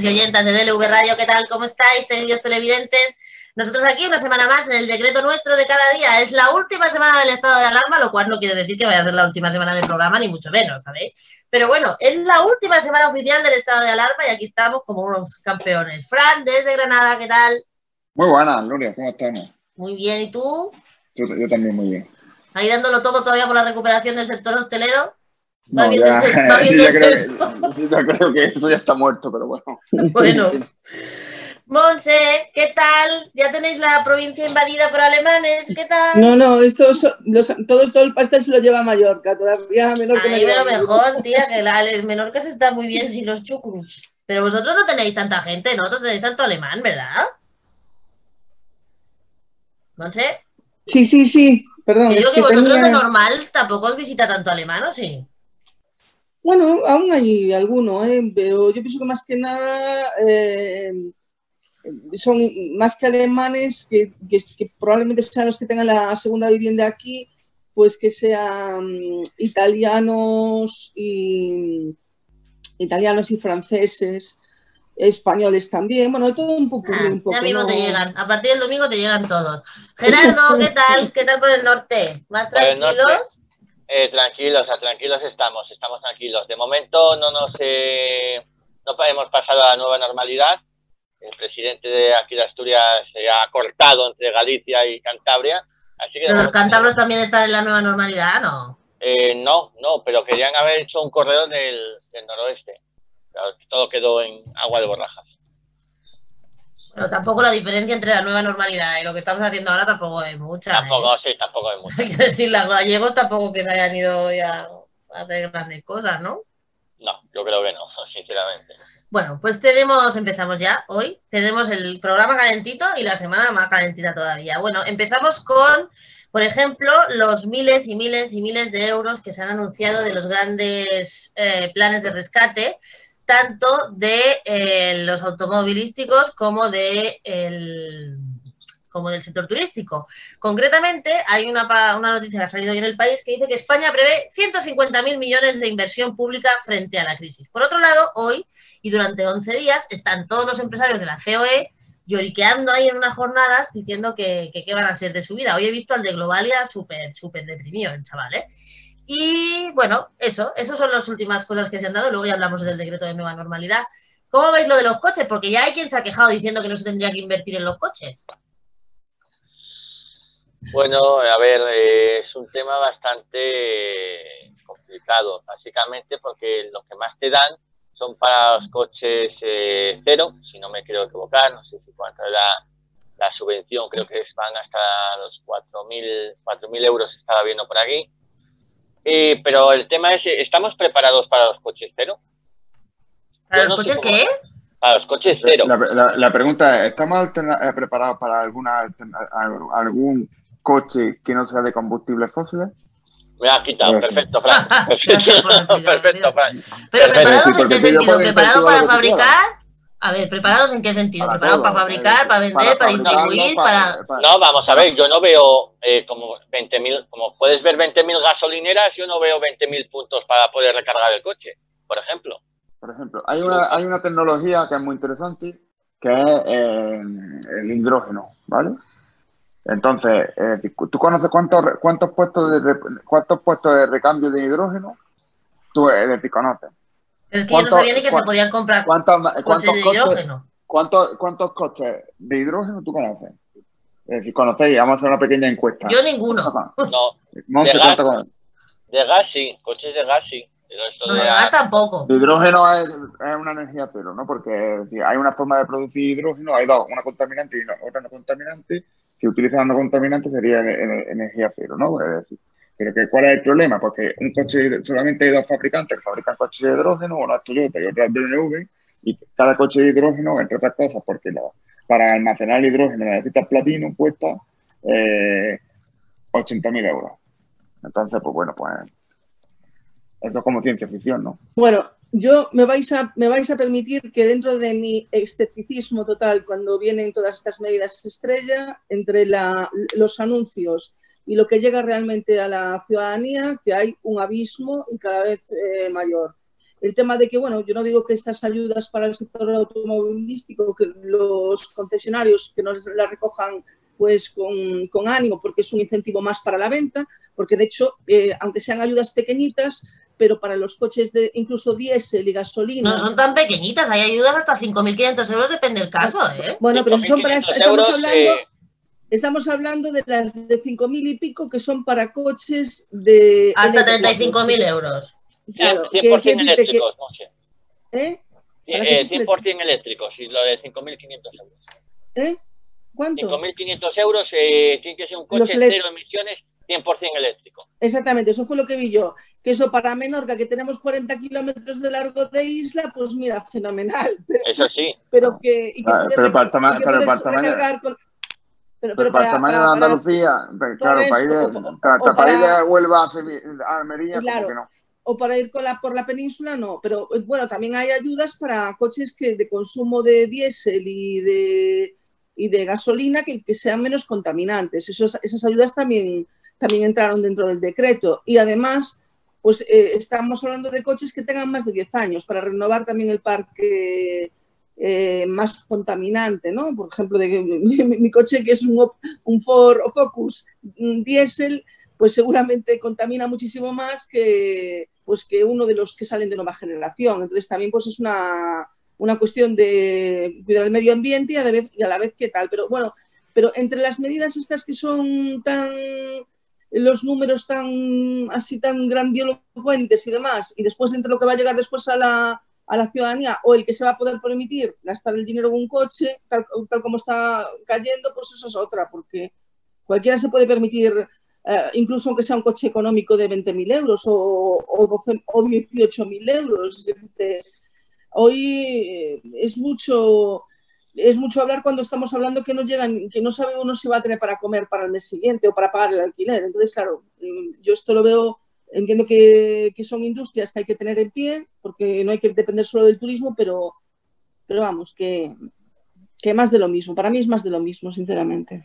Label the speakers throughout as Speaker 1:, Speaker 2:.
Speaker 1: oyentes y oyentas de DLV Radio, ¿qué tal? ¿Cómo estáis, queridos televidentes? Nosotros aquí una semana más en el decreto nuestro de cada día. Es la última semana del estado de alarma, lo cual no quiere decir que vaya a ser la última semana del programa, ni mucho menos, ¿sabéis? Pero bueno, es la última semana oficial del estado de alarma y aquí estamos como unos campeones. Fran, desde Granada, ¿qué tal?
Speaker 2: Muy buenas, Nuria, ¿cómo estamos?
Speaker 1: Muy bien, ¿y tú?
Speaker 2: Yo, yo también muy bien.
Speaker 1: Ahí dándolo todo todavía por la recuperación del sector hostelero.
Speaker 2: No,
Speaker 1: viendo
Speaker 2: ya, ya
Speaker 1: el
Speaker 2: creo, que, creo que eso ya está muerto, pero bueno.
Speaker 1: Bueno. Monse, ¿qué tal? ¿Ya tenéis la provincia invadida por alemanes? ¿Qué tal?
Speaker 3: No, no, estos, los, todos, todo el pastel se lo lleva Mallorca, todavía menor que
Speaker 1: Ay, pero
Speaker 3: Mallorca.
Speaker 1: mejor, tía, que la, el Menorca se está muy bien sin los chucrus. Pero vosotros no tenéis tanta gente, ¿no? No tenéis tanto alemán, ¿verdad? Monse,
Speaker 3: Sí, sí, sí, perdón.
Speaker 1: que
Speaker 3: es
Speaker 1: digo que
Speaker 3: que
Speaker 1: vosotros
Speaker 3: tenía-
Speaker 1: de normal tampoco os visita tanto alemán, ¿o sí?
Speaker 3: Bueno, aún hay alguno, ¿eh? pero yo pienso que más que nada eh, son más que alemanes, que, que- que probablemente sean los que tengan la segunda vivienda aquí, pues que sean italianos y italianos y franceses, españoles también, bueno, todo un poco,
Speaker 1: Ah,
Speaker 3: un poco.
Speaker 1: ya mismo
Speaker 3: ¿no?
Speaker 1: te llegan. A partir del domingo te llegan todos. Gerardo, ¿qué tal? ¿Qué tal por el norte? ¿Más tranquilos?
Speaker 4: Eh, tranquilos, ah, tranquilos estamos, estamos tranquilos. De momento no nos eh, no hemos pasado a la nueva normalidad. El presidente de aquí de Asturias se ha cortado entre Galicia y Cantabria. Así que de
Speaker 1: Pero los cántabros también están en la nueva normalidad, ¿no?
Speaker 4: Eh, no, no, pero querían haber hecho un corredor del, del noroeste. Todo quedó en agua de borrajas.
Speaker 1: Pero tampoco la diferencia entre la nueva normalidad y lo que estamos haciendo ahora tampoco es mucha. ¿eh?
Speaker 4: Tampoco, sí, tampoco es mucho.
Speaker 1: Hay que decir, los gallegos tampoco que se hayan ido ya a hacer grandes cosas, ¿no?
Speaker 4: No, yo creo que no, sinceramente.
Speaker 1: Bueno, pues tenemos, empezamos ya hoy, tenemos el programa calentito y la semana más calentita todavía. Bueno, empezamos con, por ejemplo, los miles y miles y miles de euros que se han anunciado de los grandes eh, planes de rescate, tanto de eh, los automovilísticos como de el- como del sector turístico. Concretamente, hay una, una noticia que ha salido hoy en el país que dice que España prevé 150.000 millones de inversión pública frente a la crisis. Por otro lado, hoy y durante 11 días están todos los empresarios de la COE lloriqueando ahí en unas jornadas diciendo que, que qué van a ser de su vida. Hoy he visto al de Globalia súper, súper deprimido, el chaval, ¿eh? Y bueno, eso, esas son las últimas cosas que se han dado. Luego ya hablamos del decreto de nueva normalidad. ¿Cómo veis lo de los coches? Porque ya hay quien se ha quejado diciendo que no se tendría que invertir en los coches.
Speaker 4: Bueno, a ver, eh, es un tema bastante complicado, básicamente porque los que más te dan son para los coches eh, cero, si no me quiero equivocar, no sé si cuánto es la, subvención, creo que van hasta los 4.000 4.000 euros, estaba viendo por aquí. Eh, pero el tema es, eh, ¿estamos preparados para los coches cero?
Speaker 1: ¿Para
Speaker 4: Yo
Speaker 1: los
Speaker 4: no
Speaker 1: coches qué?
Speaker 4: Para los coches cero.
Speaker 2: La, la- la pregunta es, ¿estamos eh, preparados para alguna algún coche que no sea de combustibles fósiles?
Speaker 4: Me ha quitado, perfecto, Fran. Perfecto. Fran.
Speaker 1: Pero
Speaker 4: Perfecto,
Speaker 1: preparados
Speaker 2: sí,
Speaker 1: en qué sentido?
Speaker 2: puedes
Speaker 1: ¿Preparados
Speaker 2: decir
Speaker 1: para fabricar? A ver, ¿preparados en qué sentido?
Speaker 2: Para
Speaker 1: ¿Preparados
Speaker 2: todo,
Speaker 1: para fabricar,
Speaker 2: eh,
Speaker 1: para vender, para, distribuir,
Speaker 2: para-
Speaker 1: para...
Speaker 2: para-
Speaker 4: No, vamos a ver, yo no veo eh, como 20.000, como puedes ver 20.000 gasolineras, yo no veo 20.000 puntos para poder recargar el coche, por ejemplo.
Speaker 2: Por ejemplo, hay una, hay una tecnología que es muy interesante, que es eh, el hidrógeno, ¿vale? Entonces, es decir, ¿tú conoces cuántos, cuántos, puestos de, re- cuántos puestos de recambio de hidrógeno? Tú, decir, conoces.
Speaker 1: Es que yo no
Speaker 2: ¿Cuánto-
Speaker 1: sabía ni que se podían comprar
Speaker 2: ¿Cuántos,
Speaker 1: coches
Speaker 2: cuántos
Speaker 1: de
Speaker 2: coches-
Speaker 1: hidrógeno.
Speaker 2: ¿Cuántos, ¿Cuántos coches de hidrógeno tú conoces? Es decir, conocéis, vamos a hacer una pequeña encuesta.
Speaker 1: Yo ninguno.
Speaker 4: No,
Speaker 2: Monse,
Speaker 4: de gas. de gas sí, coches de gas sí, pero
Speaker 1: No,
Speaker 4: de
Speaker 1: gas tampoco.
Speaker 2: El hidrógeno es, es una energía cero, ¿no? Porque decir, hay una forma de producir hidrógeno, hay dos, una contaminante y una- otra no contaminante. Si utilizas una contaminante sería ener- ener- energía cero, ¿no? Es decir, pero que, ¿cuál es el problema? Porque un coche, solamente hay dos fabricantes que fabrican coches de hidrógeno, uno es Toyota y otro es BMW, y cada coche de hidrógeno, entre otras cosas, porque para almacenar el hidrógeno necesitas platino, cuesta eh, 80.000 euros. Entonces, pues bueno, pues eso es como ciencia ficción, ¿no?
Speaker 3: Bueno, yo me vais, a, me vais a permitir que dentro de mi escepticismo total, cuando vienen todas estas medidas estrella, entre la- los anuncios y lo que llega realmente a la ciudadanía, que hay un abismo y cada vez eh, mayor. el tema de que, bueno, yo no digo que estas ayudas para el sector automovilístico, que los concesionarios que no las recojan pues con, con, ánimo, porque es un incentivo más para la venta, porque de hecho, eh, aunque sean ayudas pequeñitas, pero para los coches de incluso diésel y gasolina.
Speaker 1: No son tan pequeñitas, hay ayudas hasta 5.500 euros, depende del caso. ¿eh?
Speaker 3: Bueno, pero son para. Estamos hablando. Estamos hablando de las de 5.000 y pico que son para coches de...
Speaker 1: Hasta 35.000 euros.
Speaker 4: Claro, 100%, 100 eléctricos, que... ¿Eh? Eh, 100% eléctricos y lo de 5.500 euros.
Speaker 3: ¿Eh? ¿Cuánto?
Speaker 4: 5.500 euros eh, tiene que ser un coche de cero emisiones 100% eléctrico.
Speaker 3: Exactamente, eso fue lo que vi yo. Que eso para Menorca, que tenemos 40 kilómetros de largo de isla, pues mira, fenomenal.
Speaker 4: Pero, eso sí.
Speaker 3: Pero que... Y que
Speaker 2: ah, pero para el tamaño... Con, pero, pero, para, el tamaño para, de Andalucía, para, claro, para ir para, para, ir de Huelva a, Almería, claro, como que no.
Speaker 3: O para ir con la, por la península, no. Pero bueno, también hay ayudas para coches que de consumo de diésel y de, y de gasolina que, que sean menos contaminantes. Esos, esas ayudas también, también entraron dentro del decreto. Y además, pues eh, estamos hablando de coches que tengan más de 10 años para renovar también el parque eh, más contaminante, ¿no? Por ejemplo, de, mi, mi, coche que es un, un Ford Focus diésel, pues seguramente contamina muchísimo más que, pues que uno de los que salen de nueva generación. Entonces también pues es una, una cuestión de cuidar el medio ambiente y a, vez, y a la vez qué tal. Pero bueno, pero entre las medidas estas que son tan los números tan así tan grandilocuentes y demás, y después entre lo que va a llegar después a la, a la ciudadanía o el que se va a poder permitir gastar el dinero en un coche, tal, como está cayendo, pues eso es otra, porque cualquiera se puede permitir, eh, incluso aunque sea un coche económico de 20.000 euros o, o, o 18.000 euros. hoy eh, es mucho, es mucho hablar cuando estamos hablando que no llegan, que no sabe uno si va a tener para comer para el mes siguiente o para pagar el alquiler. Entonces, claro, mm, yo esto lo veo Entiendo que, que, son industrias que hay que tener en pie, porque no hay que depender solo del turismo, pero, pero vamos, que, que más de lo mismo. Para mí es más de lo mismo, sinceramente.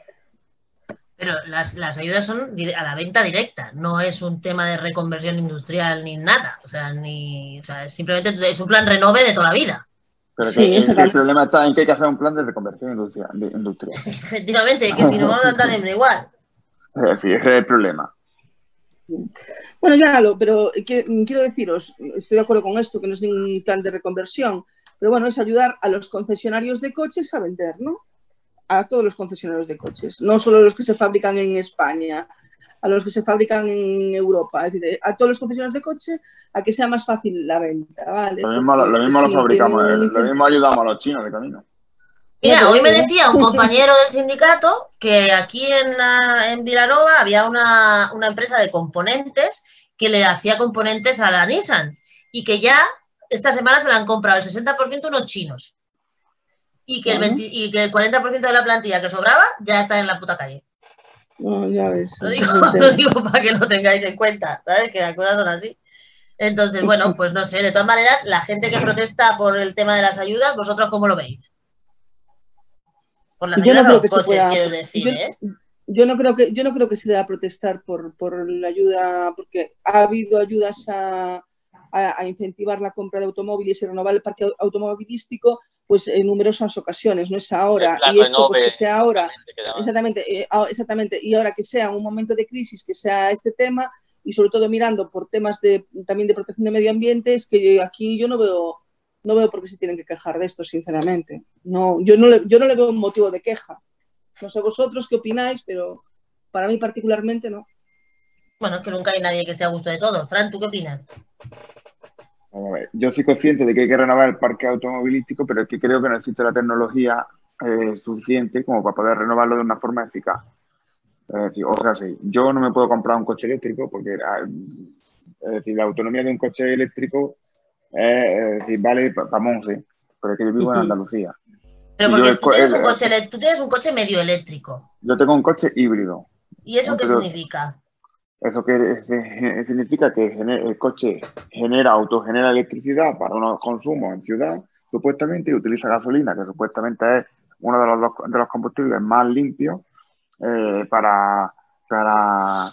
Speaker 1: Pero las, las, ayudas son a la venta directa, no es un tema de reconversión industrial ni nada. O sea, ni, o sea, simplemente es un plan renove de toda la vida.
Speaker 2: Pero sí, que, el, el, problema está en que hay que hacer un plan de reconversión industrial. industrial.
Speaker 1: Efectivamente, que si no vamos a andar siempre igual.
Speaker 2: Sí, ese es el problema.
Speaker 3: Bueno, ya lo, pero quiero deciros, estoy de acuerdo con esto, que no es ningún plan de reconversión, pero bueno, es ayudar a los concesionarios de coches a vender, ¿no? A todos los concesionarios de coches, no solo los que se fabrican en España, a los que se fabrican en Europa, es decir, a todos los concesionarios de coche a que sea más fácil la venta, ¿vale?
Speaker 2: Lo mismo lo, mismo lo fabricamos, lo mismo ayudamos a los chinos de camino.
Speaker 1: Mira, hoy me decía un compañero del sindicato que aquí en, la, en Vilanova había una, una, empresa de componentes que le hacía componentes a la Nissan y que ya esta semana se la han comprado el 60% unos chinos y que, el 20, y que el 40% de la plantilla que sobraba ya está en la puta calle.
Speaker 3: No, ya ves.
Speaker 1: Lo digo, lo digo para que lo tengáis en cuenta, ¿sabes? Que las cosas son así. Entonces, bueno, pues no sé, de todas maneras, la gente que protesta por el tema de las ayudas, ¿vosotros cómo lo veis? Por yo no creo que coches, se pueda, decir,
Speaker 3: yo,
Speaker 1: ¿eh?
Speaker 3: yo no creo que yo no creo que se deba protestar por, por la ayuda porque ha habido ayudas a, a, a, incentivar la compra de automóviles y renovar el parque automovilístico pues en numerosas ocasiones no es ahora y esto pues que sea ahora exactamente eh, exactamente y ahora que sea un momento de crisis que sea este tema y sobre todo mirando por temas de también de protección de medio ambiente es que aquí yo no veo no veo por qué se tienen que quejar de esto sinceramente no yo no le, yo no le veo un motivo de queja no sé vosotros qué opináis, pero para mí particularmente no.
Speaker 1: Bueno, es que nunca hay nadie que esté a gusto de todo. Fran, ¿tú qué opinas?
Speaker 2: Yo soy consciente de que hay que renovar el parque automovilístico, pero es que creo que no existe la tecnología eh, suficiente como para poder renovarlo de una forma eficaz. Es decir, o sea, sí, yo no me puedo comprar un coche eléctrico porque ah, es decir, la autonomía de un coche eléctrico es, decir, vale para Monse, pero es que yo vivo en Andalucía.
Speaker 1: Pero porque tú tienes, un coche, tú tienes un coche medio eléctrico.
Speaker 2: Yo tengo un coche híbrido.
Speaker 1: ¿Y eso qué significa?
Speaker 2: Eso que significa que el coche genera, autogenera electricidad para unos consumos en ciudad, supuestamente, y utiliza gasolina, que supuestamente es uno de los, de los combustibles más limpios eh, para, para,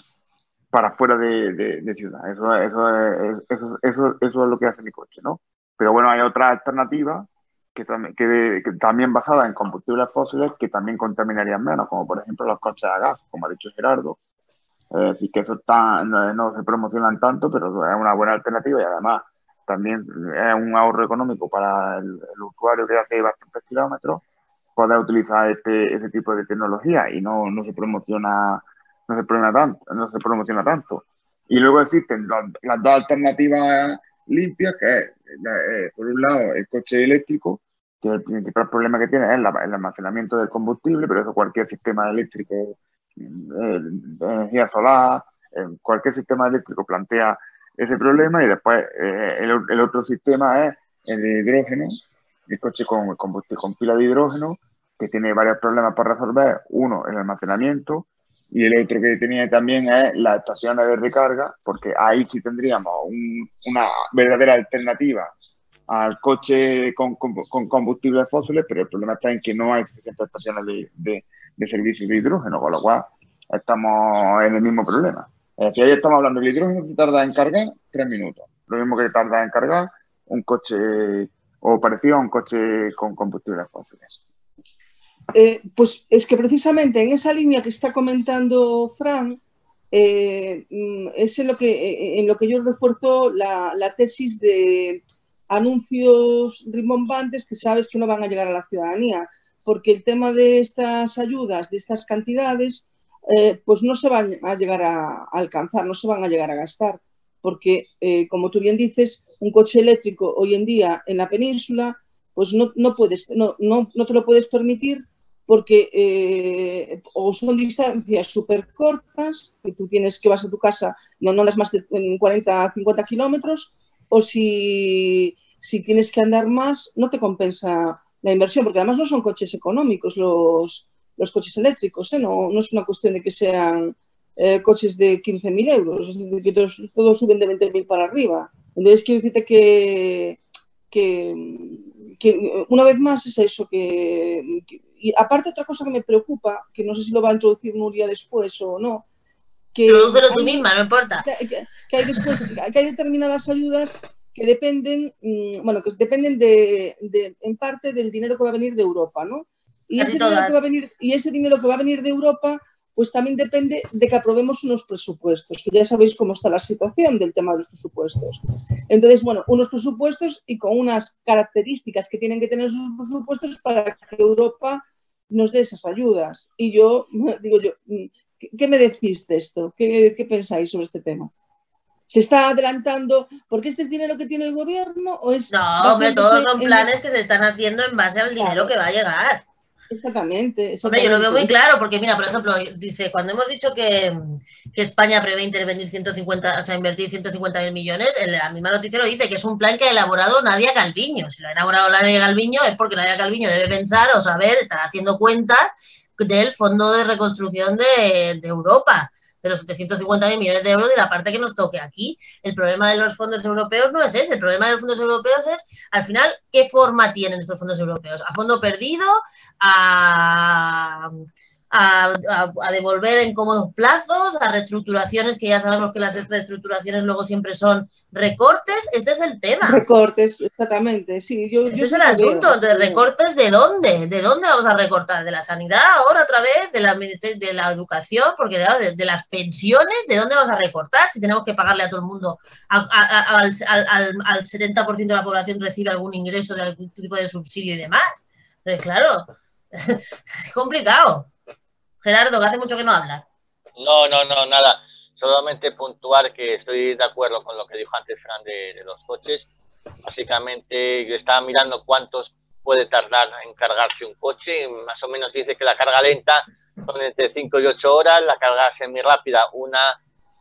Speaker 2: para fuera de, ciudad. Eso, eso, es, eso, eso, eso es lo que hace mi coche, ¿no? Pero bueno, hay otra alternativa que, que, también basada en combustibles fósiles que también contaminarían menos, como por ejemplo los coches a gas, como ha dicho Gerardo. Es decir, que eso está, no, se promocionan tanto, pero es una buena alternativa y además también es un ahorro económico para el, usuario que hace bastantes kilómetros poder utilizar este, ese tipo de tecnología y no, no se promociona no se promociona tanto, no se promociona tanto. Y luego existen las dos alternativas limpias, que es, eh, por un lado, el coche eléctrico, que el principal problema que tiene es el, almacenamiento del combustible, pero eso cualquier sistema eléctrico, eh, energía solar, cualquier sistema eléctrico plantea ese problema y después eh, el, otro sistema es el de hidrógeno, el coche con, combustible, con pila de hidrógeno, que tiene varios problemas para resolver. Uno, el almacenamiento, y el otro que tenía también es las estaciones de recarga, porque ahí sí tendríamos una verdadera alternativa al coche con, combustibles fósiles, pero el problema está en que no hay suficientes estaciones de, de, de de hidrógeno, con lo cual estamos en el mismo problema. Si ahí estamos hablando del hidrógeno, se tarda en cargar tres minutos. Lo mismo que tarda en cargar un coche o parecido a un coche con combustibles fósiles.
Speaker 3: Eh, pues es que precisamente en esa línea que está comentando Fran, eh, mm, es en lo, que, eh, en lo que yo refuerzo la, tesis de anuncios rimbombantes que sabes que no van a llegar a la ciudadanía, porque el tema de estas ayudas, de estas cantidades, pues no se van a llegar a, alcanzar, no se van a llegar a gastar, porque como tú bien dices, un coche eléctrico hoy en día en la península, pues no, no puedes, no, no, no te lo puedes permitir porque eh, o son distancias súper cortas, que tú tienes que vas a tu casa, no, no las más de 40, 50 kilómetros, o si, si, tienes que andar más, no te compensa la inversión, porque además no son coches económicos los, los coches eléctricos, ¿eh? no, no, es una cuestión de que sean eh, coches de 15.000 euros, es decir, que todos, suben de 20.000 para arriba. Entonces, quiero decirte que, que, una vez más es eso, que y aparte otra cosa que me preocupa, que no sé si lo va a introducir Nuria después o no,
Speaker 1: que Introdúcelo tú misma, no importa.
Speaker 3: Que, hay que hay determinadas ayudas que dependen, mm, bueno, que dependen de, en parte del dinero que va a venir de Europa, ¿no? Y ese, dinero que va a venir, y ese dinero que va a venir de Europa, pues también depende de que aprobemos unos presupuestos, que ya sabéis cómo está la situación del tema de los presupuestos. Entonces, bueno, unos presupuestos y con unas características que tienen que tener esos presupuestos para que Europa nos dé esas ayudas. Y yo, digo yo, ¿qué me decís de esto? ¿Qué, pensáis sobre este tema? ¿Se está adelantando porque este es dinero que tiene el gobierno? O es
Speaker 1: no, hombre, todos son planes que se están haciendo en base al dinero que va a llegar.
Speaker 3: Exactamente,
Speaker 1: Hombre, yo lo veo muy claro, porque mira, por ejemplo, dice, cuando hemos dicho que, España prevé intervenir 150, o sea, invertir 150 mil millones, en la misma noticia lo dice, que es un plan que ha elaborado Nadia Calviño. Si lo ha elaborado Nadia Calviño es porque Nadia Calviño debe pensar o saber, estar haciendo cuenta del Fondo de Reconstrucción de, de Europa de los 750 millones de euros de la parte que nos toque aquí. El problema de los fondos europeos no es ese, el problema de los fondos europeos es, al final, qué forma tienen estos fondos europeos. ¿A fondo perdido? ¿A, a, devolver en cómodos plazos, a reestructuraciones, que ya sabemos que las reestructuraciones luego siempre son recortes. Este es el tema.
Speaker 3: Recortes, exactamente. Sí, yo,
Speaker 1: este es el asunto. ¿De recortes de dónde? ¿De dónde vamos a recortar? ¿De la sanidad ahora otra vez? ¿De la, de la educación? Porque de, las pensiones, ¿de dónde vamos a recortar? Si tenemos que pagarle a todo el mundo, al, al, al 70% de la población recibe algún ingreso de algún tipo de subsidio y demás. Entonces, claro, es complicado. Gerardo, que hace mucho que no habla.
Speaker 4: No, no, no, nada. Solamente puntuar que estoy de acuerdo con lo que dijo antes Fran de, los coches. Básicamente, yo estaba mirando cuántos puede tardar en cargarse un coche. Más o menos dice que la carga lenta son entre 5 y 8 horas, la carga semi rápida una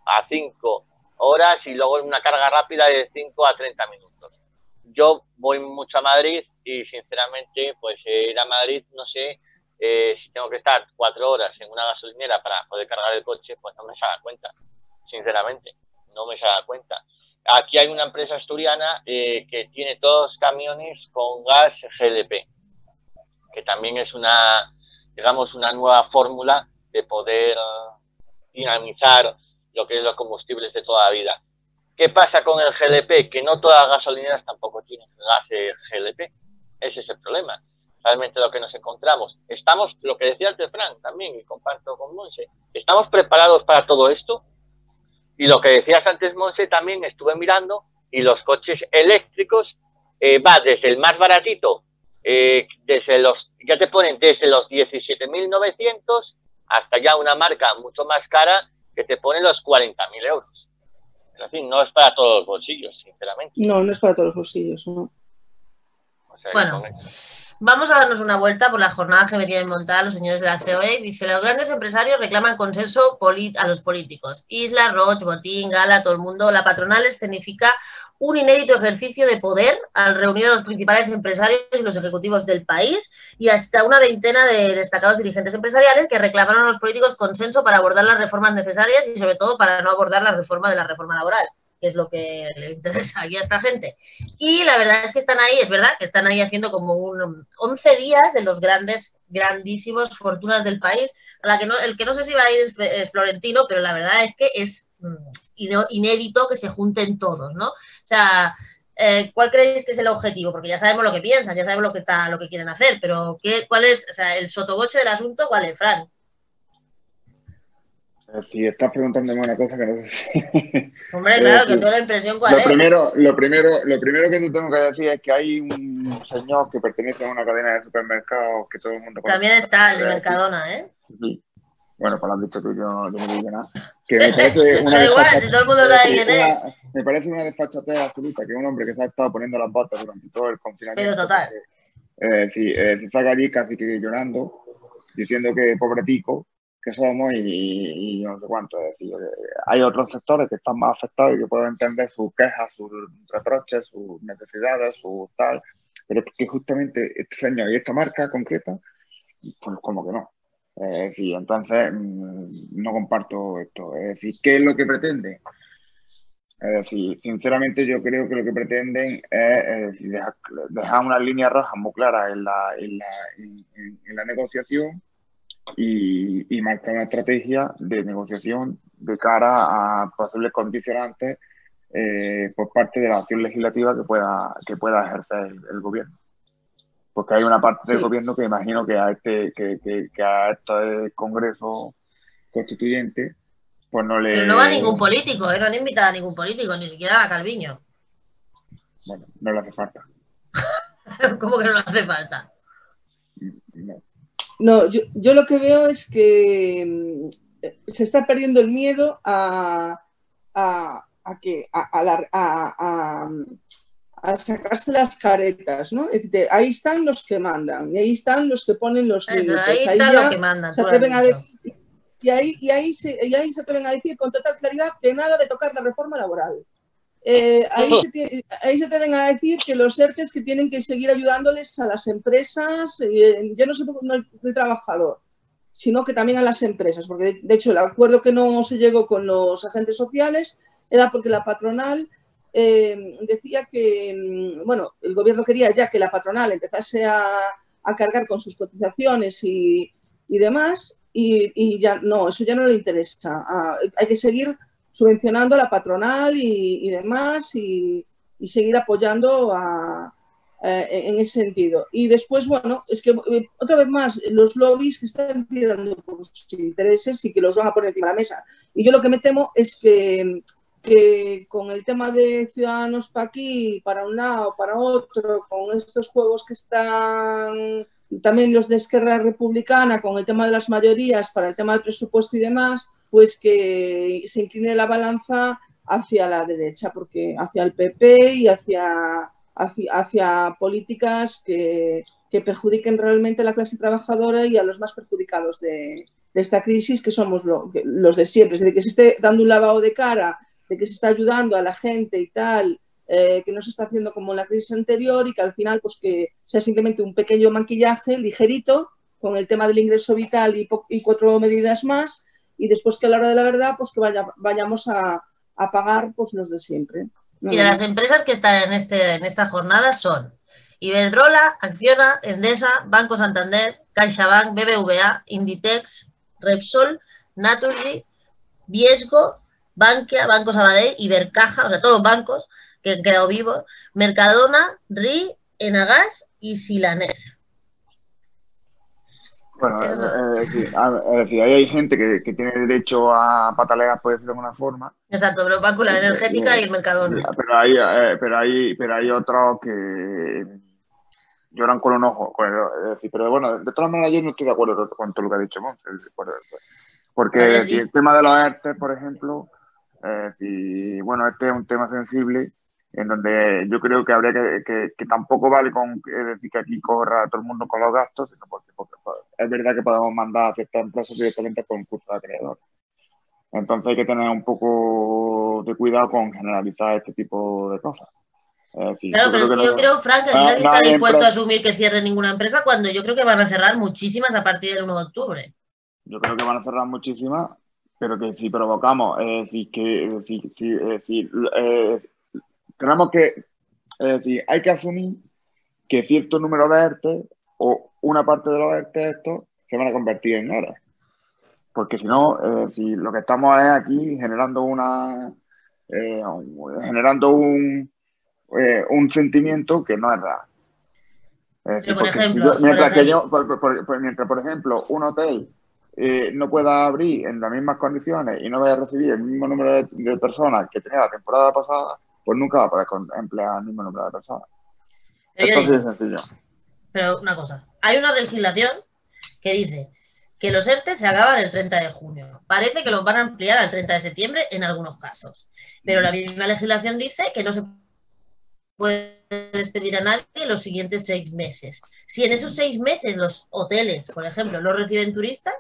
Speaker 4: a 5 horas y luego una carga rápida de 5 a 30 minutos. Yo voy mucho a Madrid y sinceramente, pues ir a Madrid, no sé, eh, si tengo que estar cuatro horas en una gasolinera para poder cargar el coche, pues no me se da cuenta, sinceramente, no me se da cuenta. Aquí hay una empresa asturiana eh, que tiene todos camiones con gas GLP, que también es una, digamos, una nueva fórmula de poder dinamizar lo que es los combustibles de toda la vida. ¿Qué pasa con el GLP? Que no todas las gasolineras tampoco tienen gas GLP. Ese es el problema. Realmente lo que nos encontramos. Estamos, lo que decía antes Frank también, y comparto con Monse, ¿estamos preparados para todo esto? Y lo que decías antes, Monse, también estuve mirando, y los coches eléctricos eh, va desde el más baratito, eh, desde los, ya te ponen desde los 17.900 hasta ya una marca mucho más cara que te pone los 40.000 euros. En fin, no es para todos los bolsillos, sinceramente.
Speaker 3: No, no es para todos los bolsillos, no.
Speaker 1: bueno, vamos a darnos una vuelta por la jornada que venían montada los señores de la COE. Dice, los grandes empresarios reclaman consenso a los políticos. Isla, Roche, Botín, Gala, todo el mundo. La patronal escenifica un inédito ejercicio de poder al reunir a los principales empresarios y los ejecutivos del país y hasta una veintena de destacados dirigentes empresariales que reclamaron a los políticos consenso para abordar las reformas necesarias y sobre todo para no abordar la reforma de la reforma laboral que es lo que le interesa a esta gente. Y la verdad es que están ahí, es verdad, que están ahí haciendo como un 11 días de los grandes, grandísimos fortunas del país, a la que no, el que no sé si va a ir es eh, Florentino, pero la verdad es que es mm, inédito que se junten todos, ¿no? O sea, eh, ¿cuál creéis que es el objetivo? Porque ya sabemos lo que piensan, ya sabemos lo que, está, lo que quieren hacer, pero ¿qué, ¿cuál es, o sea, el sotoboche del asunto, cuál es, Fran?
Speaker 2: Si estás preguntándome una cosa que no sé
Speaker 1: Hombre, claro, que toda la impresión cuál
Speaker 2: lo
Speaker 1: es.
Speaker 2: Primero, lo, primero, lo primero que te tengo que decir es que hay un señor que pertenece a una cadena de supermercados que todo el mundo
Speaker 1: conoce. También está el de Mercadona, ¿eh?
Speaker 2: Sí. Bueno, pues lo has dicho tú, yo, yo no digo nada. Que me parece una
Speaker 1: igual, si todo el mundo sabe quién es.
Speaker 2: Me parece una desfachatez absoluta que un hombre que se ha estado poniendo las botas durante todo el confinamiento.
Speaker 1: Pero total.
Speaker 2: Eh, sí, eh, se saca allí casi que llorando, diciendo que pobre tico, que somos y, no sé cuánto. Es decir, hay otros sectores que están más afectados y que pueden entender sus quejas, sus reproches, sus necesidades, su tal, pero que justamente este señor y esta marca concreta, pues como que no. Es decir, entonces mm, no comparto esto. Es decir, ¿qué es lo que pretende? Es decir, sinceramente yo creo que lo que pretenden es, dejar, una línea roja muy clara en la, en la, en la negociación y, y marcar una estrategia de negociación de cara a posibles condicionantes eh, por parte de la acción legislativa que pueda, que pueda ejercer el, gobierno. Porque hay una parte del gobierno que imagino que a este, que, que, a este Congreso Constituyente, pues no le.
Speaker 1: Pero no va ningún político, ¿eh? no han invitado a ningún político, ni siquiera a Calviño.
Speaker 2: Bueno, no le hace falta.
Speaker 1: ¿Cómo que no le hace falta?
Speaker 3: No. No, yo, lo que veo es que mm, se está perdiendo el miedo a, que a, sacarse las caretas, ¿no? ahí están los que mandan y ahí están los que ponen los límites.
Speaker 1: Ahí, están los que mandan.
Speaker 3: y ahí, y, ahí se, y ahí se atreven a decir con total claridad que nada de tocar la reforma laboral. Eh, ahí, se, ahí, se, tienen a decir que los ERTES que tienen que seguir ayudándoles a las empresas, eh, yo no sé no el, trabajador, sino que también a las empresas, porque de, hecho el acuerdo que no se llegó con los agentes sociales era porque la patronal eh, decía que, mm, bueno, el gobierno quería ya que la patronal empezase a, a cargar con sus cotizaciones y, y demás, y, y, ya no, eso ya no le interesa. Ah, hay que seguir subvencionando a la patronal y, demás y, seguir apoyando eh, en ese sentido. Y después, bueno, es que eh, otra vez más, los lobbies que están tirando por sus intereses y que los van a poner encima de la mesa. Y yo lo que me temo es que, que con el tema de Ciudadanos para aquí, para un lado, para otro, con estos juegos que están también los de Esquerra Republicana, con el tema de las mayorías, para el tema del presupuesto y demás, pues que se incline la balanza hacia la derecha, porque hacia el PP y hacia, hacia, políticas que, perjudiquen realmente a la clase trabajadora y a los más perjudicados de, esta crisis, que somos los de siempre. Es decir, que se esté dando un lavado de cara, de que se está ayudando a la gente y tal, eh, que no se está haciendo como en la crisis anterior y que al final pues que sea simplemente un pequeño maquillaje ligerito con el tema del ingreso vital y, y cuatro medidas más y después que a la hora de la verdad, pues que vaya, vayamos a, pagar pues los de siempre.
Speaker 1: Mira, las empresas que están en, este, en esta jornada son Iberdrola, Acciona, Endesa, Banco Santander, CaixaBank, BBVA, Inditex, Repsol, Naturgy, Viesgo, Bankia, Banco Sabadell, Ibercaja, o sea, todos los bancos que han quedado vivos, Mercadona, RI, Enagas y Silanés.
Speaker 2: Bueno, es, decir, ahí hay gente que, tiene derecho a patalear, por decirlo de alguna forma.
Speaker 1: Exacto, pero la energética y el Mercadona.
Speaker 2: pero hay, eh, pero hay, pero hay otros que lloran con un ojo. pero bueno, de todas maneras yo no estoy de acuerdo con todo lo que ha dicho Montes. Porque el tema de los ERTE, por ejemplo, y bueno, este es un tema sensible en donde yo creo que habría que, que, tampoco vale con decir que aquí corra todo el mundo con los gastos, sino porque, pues, es verdad que podemos mandar a ciertas empresas directamente con curso de acreedor. Entonces hay que tener un poco de cuidado con generalizar este tipo de cosas.
Speaker 1: claro, pero es que, yo creo, Frank, que nadie está dispuesto a asumir que cierre ninguna empresa cuando yo creo que van a cerrar muchísimas a partir del 1 de octubre.
Speaker 2: Yo creo que van a cerrar muchísimas, pero que si provocamos, es decir, que eh, tenemos que, es decir, hay que asumir que cierto número de ERTE o una parte de los ERTE estos se van a convertir en horas. Porque si no, es decir, lo que estamos es aquí generando una, eh, generando un, eh, un sentimiento que no es real.
Speaker 1: por ejemplo,
Speaker 2: mientras, que yo, mientras, por ejemplo, un hotel eh, no pueda abrir en las mismas condiciones y no vaya a recibir el mismo número de, personas que tenía la temporada pasada, pues nunca va a poder emplear el mismo número de personas. Esto es sencillo.
Speaker 1: Pero una cosa, hay una legislación que dice que los ERTE se acaban el 30 de junio. Parece que los van a ampliar al 30 de septiembre en algunos casos. Pero la misma legislación dice que no se puede despedir a nadie en los siguientes seis meses. Si en esos seis meses los hoteles, por ejemplo, no reciben turistas,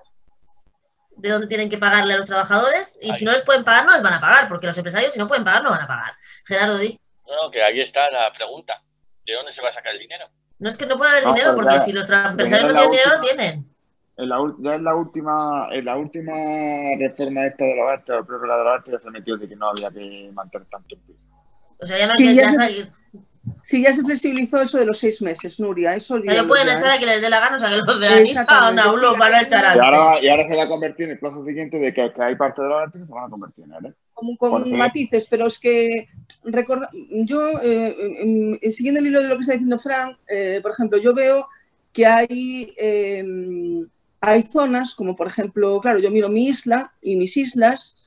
Speaker 1: de dónde tienen que pagarle a los trabajadores y si no les pueden pagar, no les van a pagar, porque los empresarios si no pueden pagar, no van a pagar. Gerardo, di.
Speaker 4: No, no, que ahí está la pregunta. ¿De dónde se va a sacar el dinero?
Speaker 1: No es que no puede haber dinero, porque si los empresarios no tienen dinero, no tienen.
Speaker 2: En la, ya en la última, en la última reforma esta de los artes, o creo que la de los artes ya se metió de que no había que mantener tanto en
Speaker 1: O sea, ya no hay que salir.
Speaker 3: Sí, ya se flexibilizó eso de los seis meses, Nuria. Eso
Speaker 1: Pero pueden echar a que les dé la gana, o sea, que los de la aún los van a echar
Speaker 2: antes. Y ahora, y ahora se va a convertir en el plazo siguiente de que, hay parte de artes que se van a convertir en ¿eh?
Speaker 3: Como con matices, pero es que recorda, yo, eh, siguiendo el hilo de lo que está diciendo Frank, eh, por ejemplo, yo veo que hay, em, hay zonas, como por ejemplo, claro, yo miro mi isla y mis islas,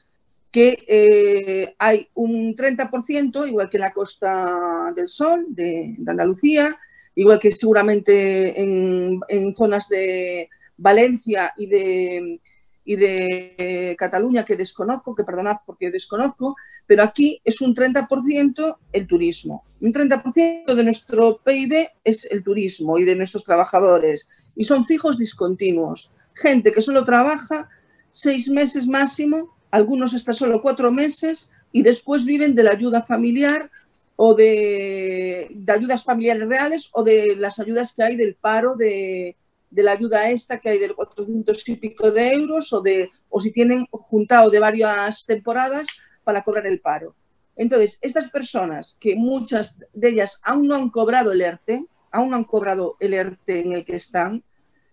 Speaker 3: que eh, hay un 30%, igual que en la Costa del Sol de, Andalucía, igual que seguramente en, zonas de Valencia y de, y de Cataluña, que desconozco, que perdonad porque desconozco, pero aquí es un 30% el turismo. Un 30% de nuestro PIB es el turismo y de nuestros trabajadores, y son fijos discontinuos. Gente que solo trabaja seis meses máximo algunos hasta solo cuatro meses y después viven de la ayuda familiar o de, ayudas familiares reales o de las ayudas que hay del paro de, la ayuda esta que hay del 400 y pico de euros o, de, o si tienen juntado de varias temporadas para cobrar el paro. Entonces, estas personas, que muchas de ellas aún no han cobrado el ERTE, aún no han cobrado el ERTE en el que están,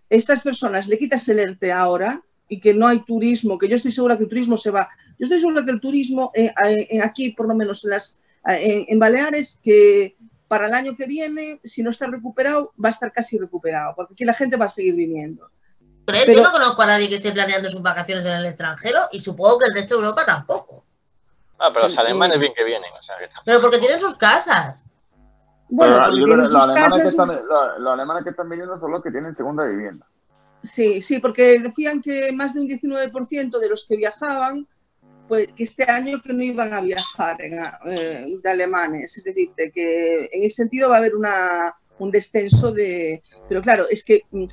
Speaker 3: estas personas le quitas el ERTE ahora y que no hay turismo, que yo estoy segura que el turismo se va. Yo estoy segura que el turismo eh, eh, aquí, por lo menos en, las, eh, en, Baleares, que para el año que viene, si no está recuperado, va a estar casi recuperado, porque aquí la gente va a seguir viniendo.
Speaker 1: Pero, yo no conozco a nadie que esté planeando sus vacaciones en el extranjero y supongo que el resto de Europa tampoco.
Speaker 4: Ah, pero los alemanes bien que vienen.
Speaker 1: Pero porque tienen sus casas.
Speaker 2: Bueno, los, alemanes los alemanes que están viniendo son los que tienen segunda vivienda.
Speaker 3: Sí, sí, porque decían que más de un 19% de los que viajaban, pues que este año que no iban a viajar eh, de alemanes. Es decir, que en ese sentido va a haber una, un descenso de... Pero claro, es que mm,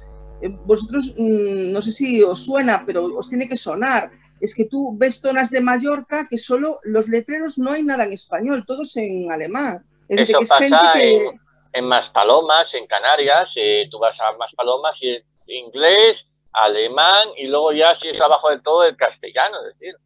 Speaker 3: eh, vosotros, mm, no sé si os suena, pero os tiene que sonar. Es que tú ves zonas de Mallorca que solo los letreros no hay nada en español, todos en alemán.
Speaker 4: Es Eso que es gente que... en, en Maspalomas, en Canarias, eh, tú vas a Maspalomas y inglés, alemán y luego ya si es abajo de todo el castellano, es decir.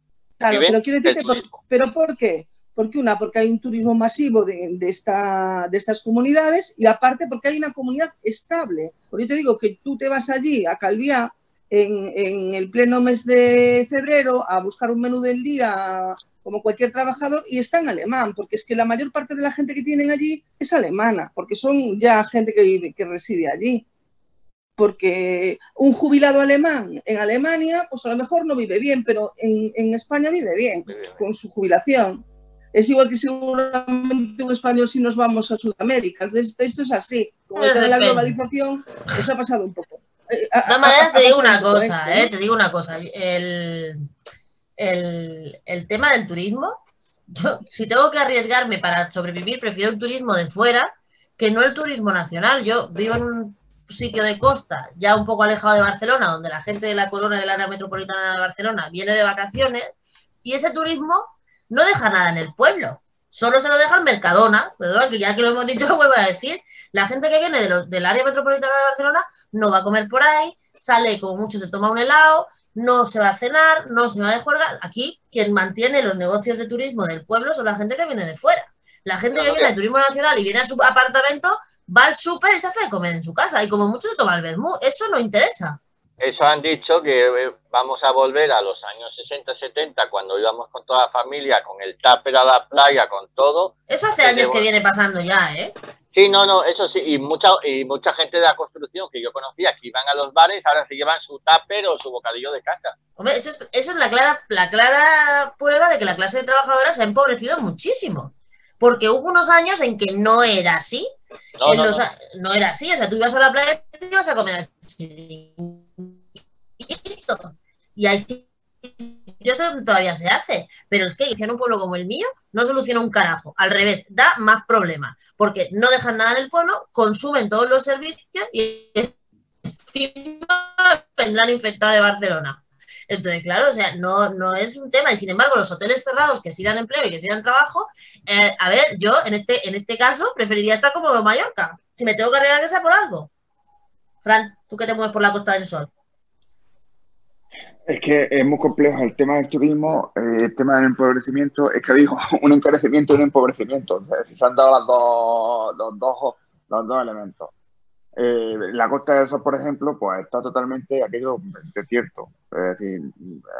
Speaker 3: Claro, pero quiero decirte, por, ¿pero por qué? Porque una, porque hay un turismo masivo de, esta, de estas comunidades y aparte porque hay una comunidad estable. Porque yo te digo que tú te vas allí a Calviá en, en, el pleno mes de febrero a buscar un menú del día como cualquier trabajador, y está en alemán, porque es que la mayor parte de la gente que tienen allí es alemana, porque son ya gente que, que reside allí. Porque un jubilado alemán en Alemania, pues a lo mejor no vive bien, pero en, en España vive bien con su jubilación. Es igual que seguramente un español si nos vamos a Sudamérica. Entonces, esto es así. Como el de la globalización, pues ha pasado un poco.
Speaker 1: De todas maneras, te digo una cosa, ¿eh? Te digo una cosa. El, el, el tema del turismo, yo, si tengo que arriesgarme para sobrevivir, prefiero el turismo de fuera que no el turismo nacional. Yo vivo en un sitio de costa, ya un poco alejado de Barcelona, donde la gente de la corona del área metropolitana de Barcelona viene de vacaciones, y ese turismo no deja nada en el pueblo. Solo se lo deja el Mercadona, perdón, que ya que lo hemos dicho lo vuelvo a decir. La gente que viene de los, del área metropolitana de Barcelona no va a comer por ahí, sale como mucho, se toma un helado, no se va a cenar, no se va a jugar. Aquí quien mantiene los negocios de turismo del pueblo son la gente que viene de fuera. La gente que viene de turismo nacional y viene a su apartamento va al súper y se hace de comer en su casa y como mucho se toma el vermú. Eso no interesa.
Speaker 4: Eso han dicho que eh, vamos a volver a los años 60-70 cuando íbamos con toda la familia, con el tupper a la playa, con todo.
Speaker 1: Eso hace años que viene pasando ya, ¿eh?
Speaker 4: Sí, no, no, eso sí, y mucha, y mucha gente de la construcción que yo conocía que iban a los bares, ahora se llevan su tupper o su bocadillo de casa.
Speaker 1: Hombre, eso es, eso es la, clara, la clara prueba de que la clase de trabajadora se ha empobrecido muchísimo. Porque hubo unos años en que no era así.
Speaker 4: No, no,
Speaker 1: los,
Speaker 4: no.
Speaker 1: no, era así, o sea, tú ibas a la playa y ibas a comer y ahí sí todavía se hace, pero es que en un pueblo como el mío no soluciona un carajo, al revés, da más problemas, porque no dejan nada en el pueblo, consumen todos los servicios y vendrán infectados de Barcelona. Entonces, claro, o sea, no, no es un tema. Y sin embargo, los hoteles cerrados que sí dan empleo y que sí dan trabajo, eh, a ver, yo en este, en este caso preferiría estar como Mallorca. Si me tengo que arreglar que sea por algo. Fran, tú que te mueves por la Costa del Sol.
Speaker 2: Es que es muy complejo el tema del turismo, el tema del empobrecimiento, es que ha habido un encarecimiento y un empobrecimiento, se han dado las dos, los, dos, los dos elementos. Eh, la Costa del Sol, por ejemplo, pues está totalmente aquello desierto, es decir,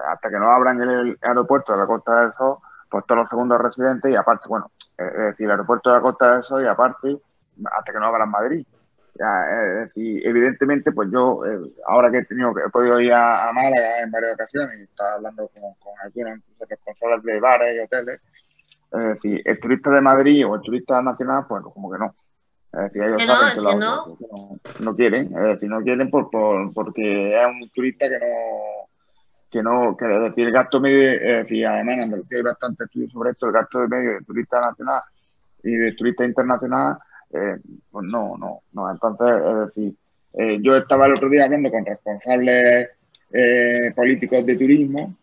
Speaker 2: hasta que no abran el aeropuerto de la Costa del Sol, pues todos los segundos residentes y aparte, bueno, es decir, el aeropuerto de la Costa del Sol y aparte, hasta que no abran Madrid. Ya, decir, evidentemente, pues yo, eh, ahora que he tenido he podido ir a, a Málaga en varias ocasiones y estaba hablando con, con algunos responsables de bares y hoteles, es decir, el turista de Madrid o el turista nacional, pues como que no. Es decir, ellos
Speaker 1: Que no,
Speaker 2: saben que,
Speaker 1: no.
Speaker 2: que no, no quieren, es decir, no quieren por, por- porque es un turista que no, que no, que es decir, el gasto medio, es decir, además en Andalucía hay bastante estudios sobre esto, el gasto de medio de turista nacional y de turista internacional, eh, pues no, no, no. Entonces, es decir, eh, yo estaba el otro día hablando con responsables eh, políticos de turismo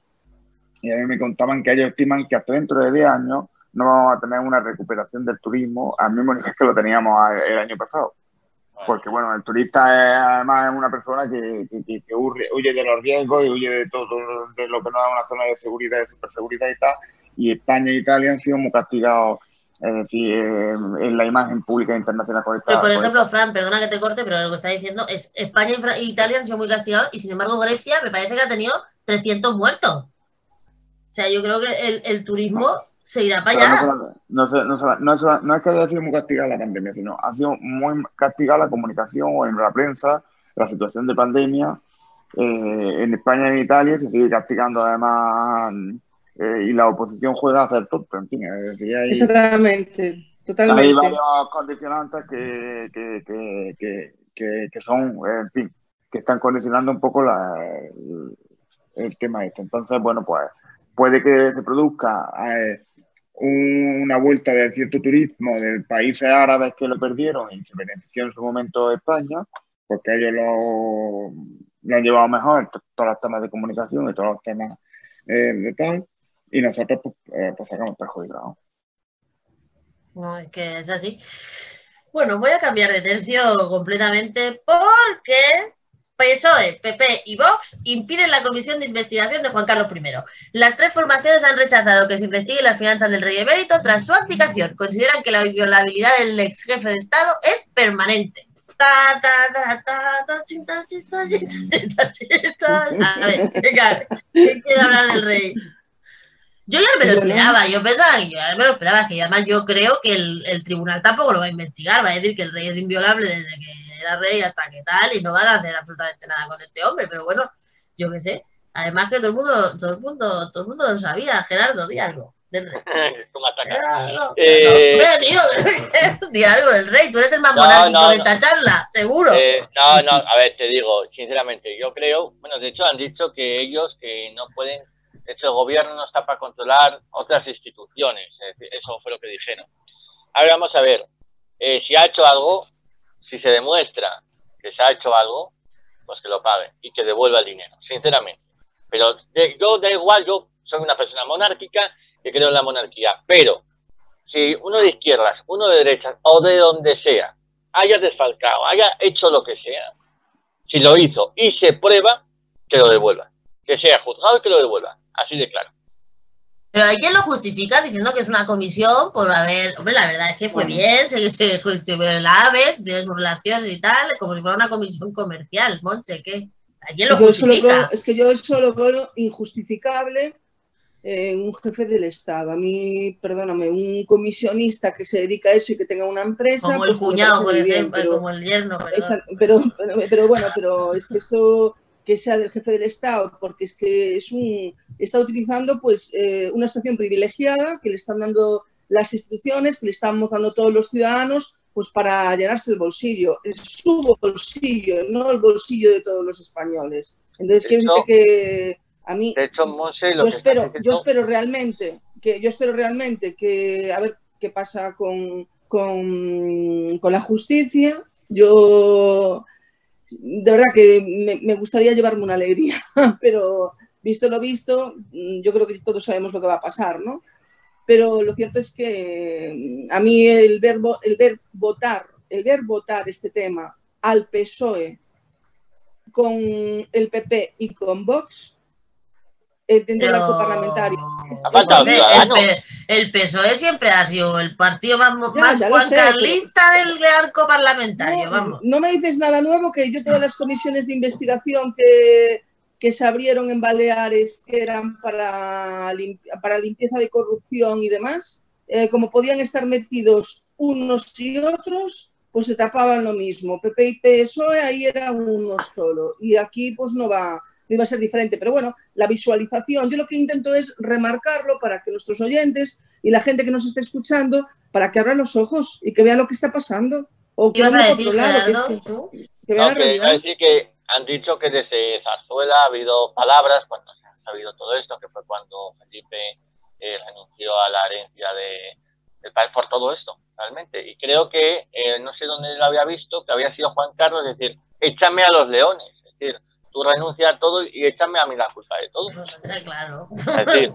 Speaker 2: y a mí me contaban que ellos estiman que hasta dentro de 10 años no vamos a tener una recuperación del turismo al mismo nivel que lo teníamos el año pasado. Porque, bueno, el turista es, además es una persona que, que- que- que huye, huye de los riesgos y huye de todo de lo que no es una zona de seguridad, de superseguridad y tal. Y España e Italia han sido muy castigados, es decir, en la imagen pública internacional con esta-
Speaker 1: Pero, por
Speaker 2: con
Speaker 1: ejemplo, Fran, perdona que te corte, pero lo que está diciendo es España y Fra- y Italia han sido muy castigados y sin embargo Grecia me parece que ha tenido 300 muertos. O sea, yo creo que el, el turismo se irá para allá.
Speaker 2: no, se- no, no, no es que haya sido muy castigada la pandemia, sino ha sido muy castigada la comunicación o en la prensa, la situación de pandemia. Eh, en España y en Italia se sigue castigando además eh, y la oposición juega a hacer tonto, en fin. Es decir, hay,
Speaker 3: Exactamente,
Speaker 2: hay
Speaker 3: totalmente.
Speaker 2: varios condicionantes que, que, que, que, que- que son, en fin, que están condicionando un poco la, el, el tema este. Entonces, bueno, pues puede que se produzca eh, una vuelta de cierto turismo de países árabes que lo perdieron y se benefició en su momento España, porque ellos lo, han llevado mejor, to- todos los temas de comunicación y todos los temas eh, de tal, y nosotros pues, eh, pues sacamos perjudicados.
Speaker 1: No, es que es así. Bueno, voy a cambiar de tercio completamente porque PSOE, PP y Vox impiden la comisión de investigación de Juan Carlos I. Las tres formaciones han rechazado que se investigue las finanzas del rey emérito tras su abdicación. Consideran que la violabilidad del ex jefe de Estado es permanente. A ver, venga, ¿quién quiere hablar del rey? Yo ya me lo esperaba, yo pensaba que yo ya me lo esperaba, que además yo creo que el, el, tribunal tampoco lo va a investigar, va a decir que el rey es inviolable desde que era rey hasta que tal, y no van a hacer absolutamente nada con este hombre, pero bueno, yo qué sé. Además que todo el mundo, todo el mundo, todo el mundo lo sabía, Gerardo, di algo. Del rey.
Speaker 4: ¿Cómo atacar?
Speaker 1: No, no,
Speaker 4: Eh,
Speaker 1: no, tío, di algo del rey, tú eres el más
Speaker 4: No,
Speaker 1: monárquico
Speaker 4: no,
Speaker 1: de
Speaker 4: no.
Speaker 1: esta charla, seguro.
Speaker 4: Eh, no, no, a ver, te digo, sinceramente, yo creo, bueno, de hecho han dicho que ellos que no pueden, hecho el gobierno no está para controlar otras instituciones, es eso fue lo que dijeron. Ahora vamos a ver, eh, si ha hecho algo, si se demuestra que se ha hecho algo, pues que lo pague y que devuelva el dinero, sinceramente. Pero de- yo da igual, yo soy una persona monárquica que creo en la monarquía, pero si uno de izquierdas, uno de derechas o de donde sea, haya desfalcado, haya hecho lo que sea, si lo hizo y se prueba, que lo devuelva. Que sea juzgado y que lo devuelva. Así de claro.
Speaker 1: Pero hay quien lo justifica diciendo que es una comisión por haber. Hombre, la verdad es que fue
Speaker 2: Bueno.
Speaker 1: bien, se, se, se la aves, tiene sus relaciones y tal, como si fuera una comisión comercial. Monche, ¿qué? ¿A quién lo
Speaker 3: Yo eso lo
Speaker 1: justifica?
Speaker 3: veo- es que yo eso lo veo injustificable en un jefe del Estado. A mí, perdóname, un comisionista que se dedica a eso y que tenga una empresa.
Speaker 1: como el
Speaker 3: pues
Speaker 1: cuñado, por
Speaker 3: muy bien,
Speaker 1: ejemplo,
Speaker 3: pero-
Speaker 1: como el yerno. perdón.
Speaker 3: Exacto, pero, pero, pero bueno, pero es que esto que sea del jefe del Estado, porque es que es un está utilizando pues eh, una situación privilegiada que le están dando las instituciones, que le estamos dando todos los ciudadanos, pues para llenarse el bolsillo, es su bolsillo, no el bolsillo de todos los españoles. Entonces, quiero decirte que a mí
Speaker 4: De hecho, Monse, lo
Speaker 3: yo
Speaker 4: que
Speaker 3: espero,
Speaker 4: está
Speaker 3: yo
Speaker 4: diciendo-
Speaker 3: espero realmente que yo espero realmente que a ver qué pasa con, con, con la justicia. Yo de verdad que me, gustaría llevarme una alegría, pero visto lo visto, mm, yo creo que todos sabemos lo que va a pasar, ¿no? Pero lo cierto es que mm, a mí el verbo, el ver votar, el ver votar este tema al PSOE con el PP y con Vox eh, del arco parlamentario.
Speaker 1: El, el PSOE siempre ha sido el partido más,
Speaker 3: Ya,
Speaker 1: más
Speaker 3: ya sé,
Speaker 1: del arco parlamentario,
Speaker 3: No,
Speaker 1: vamos.
Speaker 3: no me dices nada nuevo, que yo todas las comisiones de investigación que, que se abrieron en Baleares, que eran para, lim- para limpieza de corrupción y demás, eh, como podían estar metidos unos y otros, pues se tapaban lo mismo. PP y PSOE ahí era uno solo. Y aquí pues no va, no iba a ser diferente. Pero bueno, la visualización, yo lo que intento es remarcarlo para que nuestros oyentes y la gente que nos esté escuchando, para que abran los ojos y que vean lo que está pasando. O
Speaker 1: ¿Qué
Speaker 3: que
Speaker 1: ibas
Speaker 3: vean
Speaker 1: a decir,
Speaker 3: otro lado, que es que-
Speaker 1: ¿Tú?
Speaker 3: que vean
Speaker 4: No,
Speaker 3: la
Speaker 4: que iba a
Speaker 3: realidad.
Speaker 4: decir que han dicho que desde Zarzuela ha habido palabras cuando se ha sabido todo esto, que fue cuando Felipe eh, renunció a la herencia de, del país por todo esto, realmente. Y creo que, eh, no sé dónde lo había visto, que había sido Juan Carlos, es decir, échame a los leones, es decir, tú renuncia a todo y échame a mí la culpa de todo.
Speaker 1: Claro.
Speaker 4: Es decir,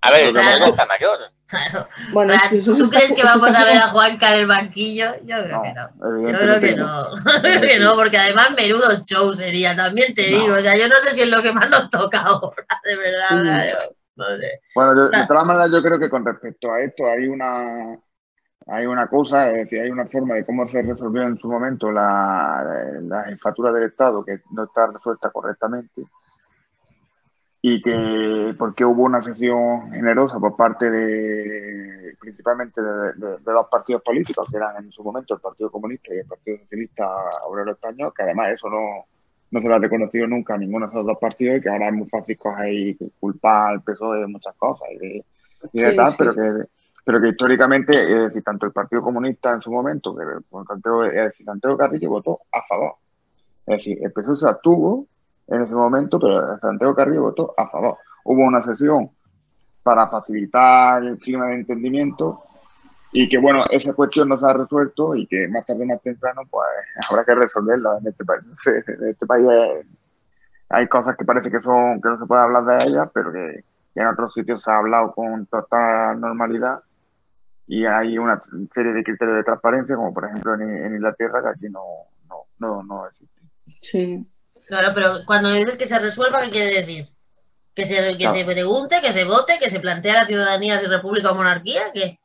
Speaker 4: a ver,
Speaker 1: Claro.
Speaker 4: está mayor.
Speaker 1: claro.
Speaker 3: Bueno, es
Speaker 1: Fran, ¿Tú
Speaker 3: está-
Speaker 1: crees que vamos a ver a Juanca en el banquillo? Yo creo
Speaker 2: No,
Speaker 1: que no. Yo creo que no. Yo creo que no, porque además menudo show sería, también te
Speaker 2: No.
Speaker 1: digo. O sea, yo no sé si es lo que más nos toca ahora, de verdad. Yo no sé.
Speaker 2: Bueno, de, de todas maneras, yo creo que con respecto a esto hay una, hay una cosa, es decir, hay una forma de cómo se resolvió en su momento la, la jefatura del Estado que no está resuelta correctamente y que porque hubo una sesión generosa por parte de principalmente de, de- de dos partidos políticos que eran en su momento el Partido Comunista y el Partido Socialista Obrero Español, que además eso no, no se lo ha reconocido nunca a ninguno de esos dos partidos y que ahora es muy fácil coger y culpar al PSOE de muchas cosas y de, y de
Speaker 3: Sí,
Speaker 2: tal,
Speaker 3: sí,
Speaker 2: pero
Speaker 3: sí.
Speaker 2: que pero que históricamente, es decir, tanto el Partido Comunista en su momento, que por es decir, Santiago Carrillo votó a favor. Es decir, el PSOE se abstuvo en ese momento, pero Santiago Carrillo votó a favor. Hubo una sesión para facilitar el clima de entendimiento y que, bueno, esa cuestión no se ha resuelto y que más tarde más temprano, pues habrá que resolverla en este país. Este hay cosas que parece que son que no se puede hablar de ellas, pero que en otros sitios se ha hablado con total normalidad y hay una serie de criterios de transparencia, como por ejemplo en, en Inglaterra, que aquí no, no, no, no existe.
Speaker 3: Sí.
Speaker 1: Claro, pero cuando dices que se resuelva, ¿qué quiere decir? Que se, que
Speaker 2: Claro.
Speaker 1: se pregunte, que se vote, que se plantea la ciudadanía si república o monarquía, que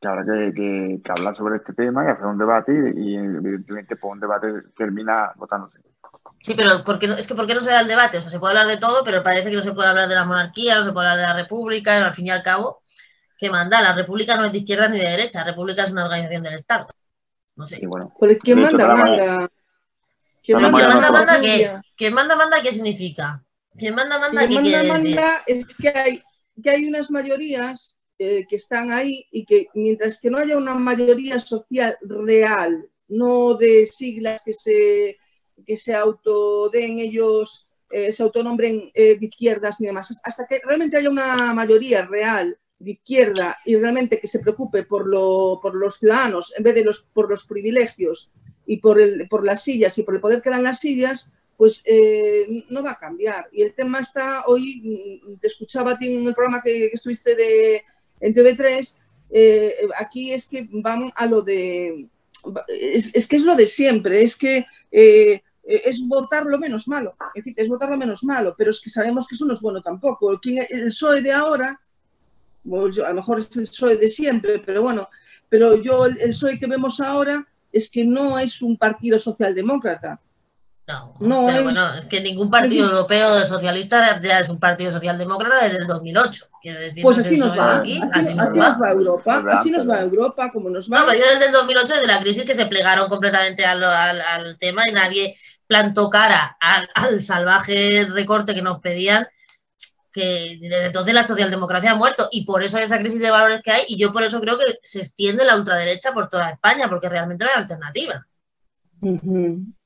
Speaker 2: Que habrá que, que, que hablar sobre este tema y hacer un debate y, y, evidentemente pues un debate termina votándose.
Speaker 1: Sí, pero ¿por qué no, es que ¿por qué no se da el debate? O sea, se puede hablar de todo, pero parece que no se puede hablar de la monarquía, no se puede hablar de la república, al fin y al cabo, ¿qué manda? La república no es de izquierda ni de derecha, la república es una organización del Estado. No sé.
Speaker 2: Y bueno,
Speaker 3: ¿quién manda, manda? ¿Quién
Speaker 1: Pero
Speaker 2: Para
Speaker 1: ¿quién
Speaker 2: María
Speaker 1: manda, manda
Speaker 3: República?
Speaker 1: qué? ¿Quién manda, manda qué significa? ¿Quién manda, manda qué
Speaker 3: manda, manda es que hay, que hay unas mayorías eh, que están ahí y que mientras que no haya una mayoría social real, no de siglas que se, que se autoden ellos, eh, se autonombren eh, de izquierdas ni demás, hasta que realmente haya una mayoría real de izquierda y realmente que se preocupe por, lo, por los ciudadanos en vez de los, por los privilegios y por, el, por las sillas y por el poder que dan las sillas, pues eh, no va a cambiar. Y el tema está, hoy mm, te escuchaba ti en el programa que, que estuviste de, en TV3, eh, aquí es que van a lo de, es, es que es lo de siempre, es que eh, es votar lo menos malo, es decir, es votar lo menos malo, pero es que sabemos que eso no es bueno tampoco. ¿Quién- El PSOE de ahora, a lo mejor es el PSOE de siempre, pero bueno, pero yo el, el PSOE que vemos ahora es que no es un partido socialdemócrata.
Speaker 1: No,
Speaker 3: No,
Speaker 1: pero
Speaker 3: es-
Speaker 1: bueno, es que ningún partido
Speaker 3: es-
Speaker 1: europeo de socialista ya es un partido socialdemócrata desde el 2008. Quiero decir,
Speaker 3: Pues así nos va,
Speaker 1: aquí,
Speaker 3: así,
Speaker 1: así nos
Speaker 3: así
Speaker 1: va.
Speaker 3: nos va Europa,
Speaker 2: ¿Verdad?
Speaker 3: así nos va Europa, como nos va.
Speaker 1: No, pero yo desde el 2008, desde la crisis, que se plegaron completamente al, al- al tema y nadie plantó cara al, al salvaje recorte que nos pedían, que desde entonces la socialdemocracia ha muerto y por eso hay esa crisis de valores que hay y yo por eso creo que se extiende la ultraderecha por toda España, porque realmente no hay alternativa.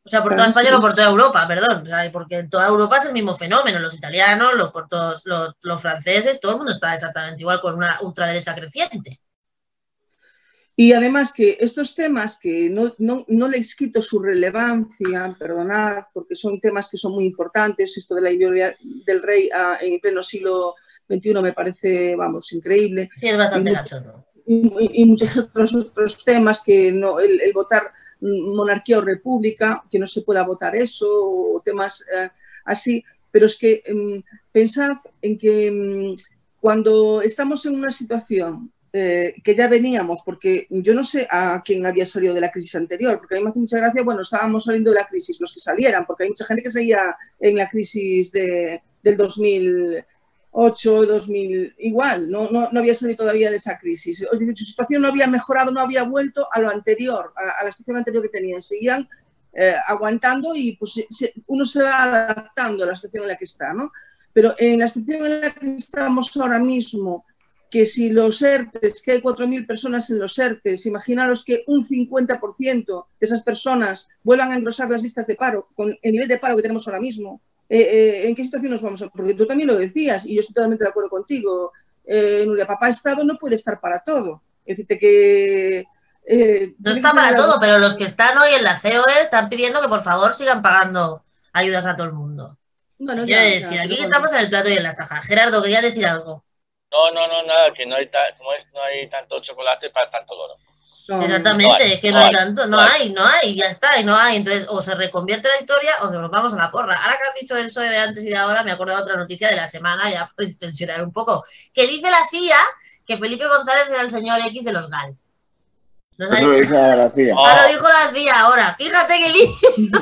Speaker 1: O sea, por toda España, no por toda Europa, perdón. O sea, porque en toda Europa es el mismo fenómeno. Los italianos, los cortos, los, los franceses, todo el mundo está exactamente igual con una ultraderecha creciente.
Speaker 3: Y además que estos temas que no, no, no le he escrito su relevancia, perdonad, porque son temas que son muy importantes, esto de la ideología del rey ah, en pleno siglo XXI me parece, vamos, increíble,
Speaker 1: Sí, es bastante
Speaker 3: Y- y, y muchos otros, otros temas que no, el, el votar monarquía o república, que no se pueda votar eso, o temas eh, así, pero es que mm, pensad en que mm, cuando estamos en una situación eh, que ya veníamos, porque yo no sé a quién había salido de la crisis anterior, porque a mí me hace mucha gracia, bueno, estábamos saliendo de la crisis, los que salieran, porque hay mucha gente que seguía en la crisis de, del 2008, 2000, igual, no, no, no había salido todavía de esa crisis. Su situación no había mejorado, no había vuelto a lo anterior, a, la situación anterior que tenían, seguían eh, aguantando y pues uno se va adaptando a la situación en la que está, ¿no? Pero en la situación en la que estamos ahora mismo, que si los ERTES, que hay 4.000 personas en los ERTES, imaginaros que un 50% de esas personas vuelvan a engrosar las listas de paro, con el nivel de paro que tenemos ahora mismo, eh, eh, ¿en qué situación nos vamos a...? Porque tú también lo decías, y yo estoy totalmente de acuerdo contigo, eh, Nuria, papá Estado no puede estar para todo. Es decir, que... eh,
Speaker 1: No está
Speaker 3: que
Speaker 1: para
Speaker 3: la-
Speaker 1: todo, pero los que están hoy en la COE están pidiendo que por favor sigan pagando ayudas a todo el mundo.
Speaker 3: Bueno,
Speaker 1: Quiero
Speaker 3: ya,
Speaker 1: decir, aquí estamos en el plato y en las tajas. Gerardo, quería decir algo.
Speaker 4: No, no, no, nada, que no hay, ta- como es, no hay tanto chocolate para tanto oro.
Speaker 3: No,
Speaker 1: Exactamente,
Speaker 4: no hay,
Speaker 1: es que
Speaker 4: no
Speaker 1: hay
Speaker 4: hay,
Speaker 1: tanto, no hay, no hay, ya está, y no hay. Entonces, o se reconvierte la historia o nos vamos a la porra. Ahora que has dicho el PSOE de antes y de ahora, me acuerdo de otra noticia de la semana, ya por extensionar un poco, que dice la CIA que Felipe González era el señor X de los GAL. ¿No
Speaker 2: Eso lo dice a García.
Speaker 4: Oh.
Speaker 1: Ah, lo dijo la CIA ahora. Fíjate que li...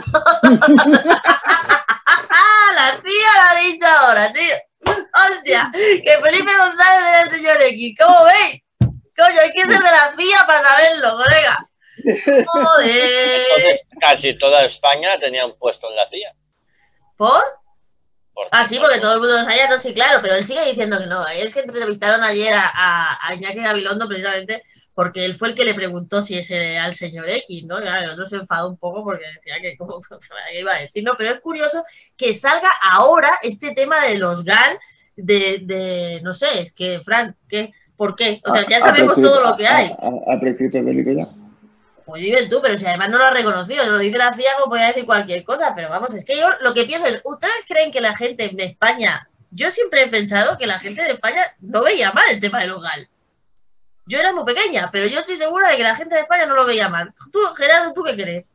Speaker 1: la CIA lo ha dicho ahora, tío. Que Felipe González era el señor X. ¿Cómo veis? Coño, hay que ser de la CIA para saberlo, colega. Joder.
Speaker 4: Casi toda España tenía un puesto en la CIA.
Speaker 1: ¿Por?
Speaker 4: Por
Speaker 1: Ah, sí, porque todo el mundo lo sabía, no, sí, claro, pero él sigue diciendo que no. Es que entrevistaron ayer a, a, a Iñaki Gabilondo precisamente porque él fue el que le preguntó si ese era el señor X, ¿no? Claro, el otro se enfadó un poco porque decía que cómo que iba a decir, ¿no? Pero es curioso que salga ahora este tema de los GAL, de, de no sé, es que, Fran, ¿qué? ¿Por qué? O sea, ya
Speaker 2: Ha- ha
Speaker 1: sabemos
Speaker 2: prescrito-
Speaker 1: todo lo que hay.
Speaker 2: Ha, prescrito el delito ya.
Speaker 1: Pues dime tú, pero si además no lo ha reconocido, lo dice la CIA, no podía decir cualquier cosa, pero vamos, es que yo lo que pienso es, ¿ustedes creen que la gente en España, yo siempre he pensado que la gente de España no veía mal el tema de los GAL. Yo era muy pequeña, pero yo estoy segura de que la gente de España no lo veía mal. Tú, Gerardo, ¿tú qué crees?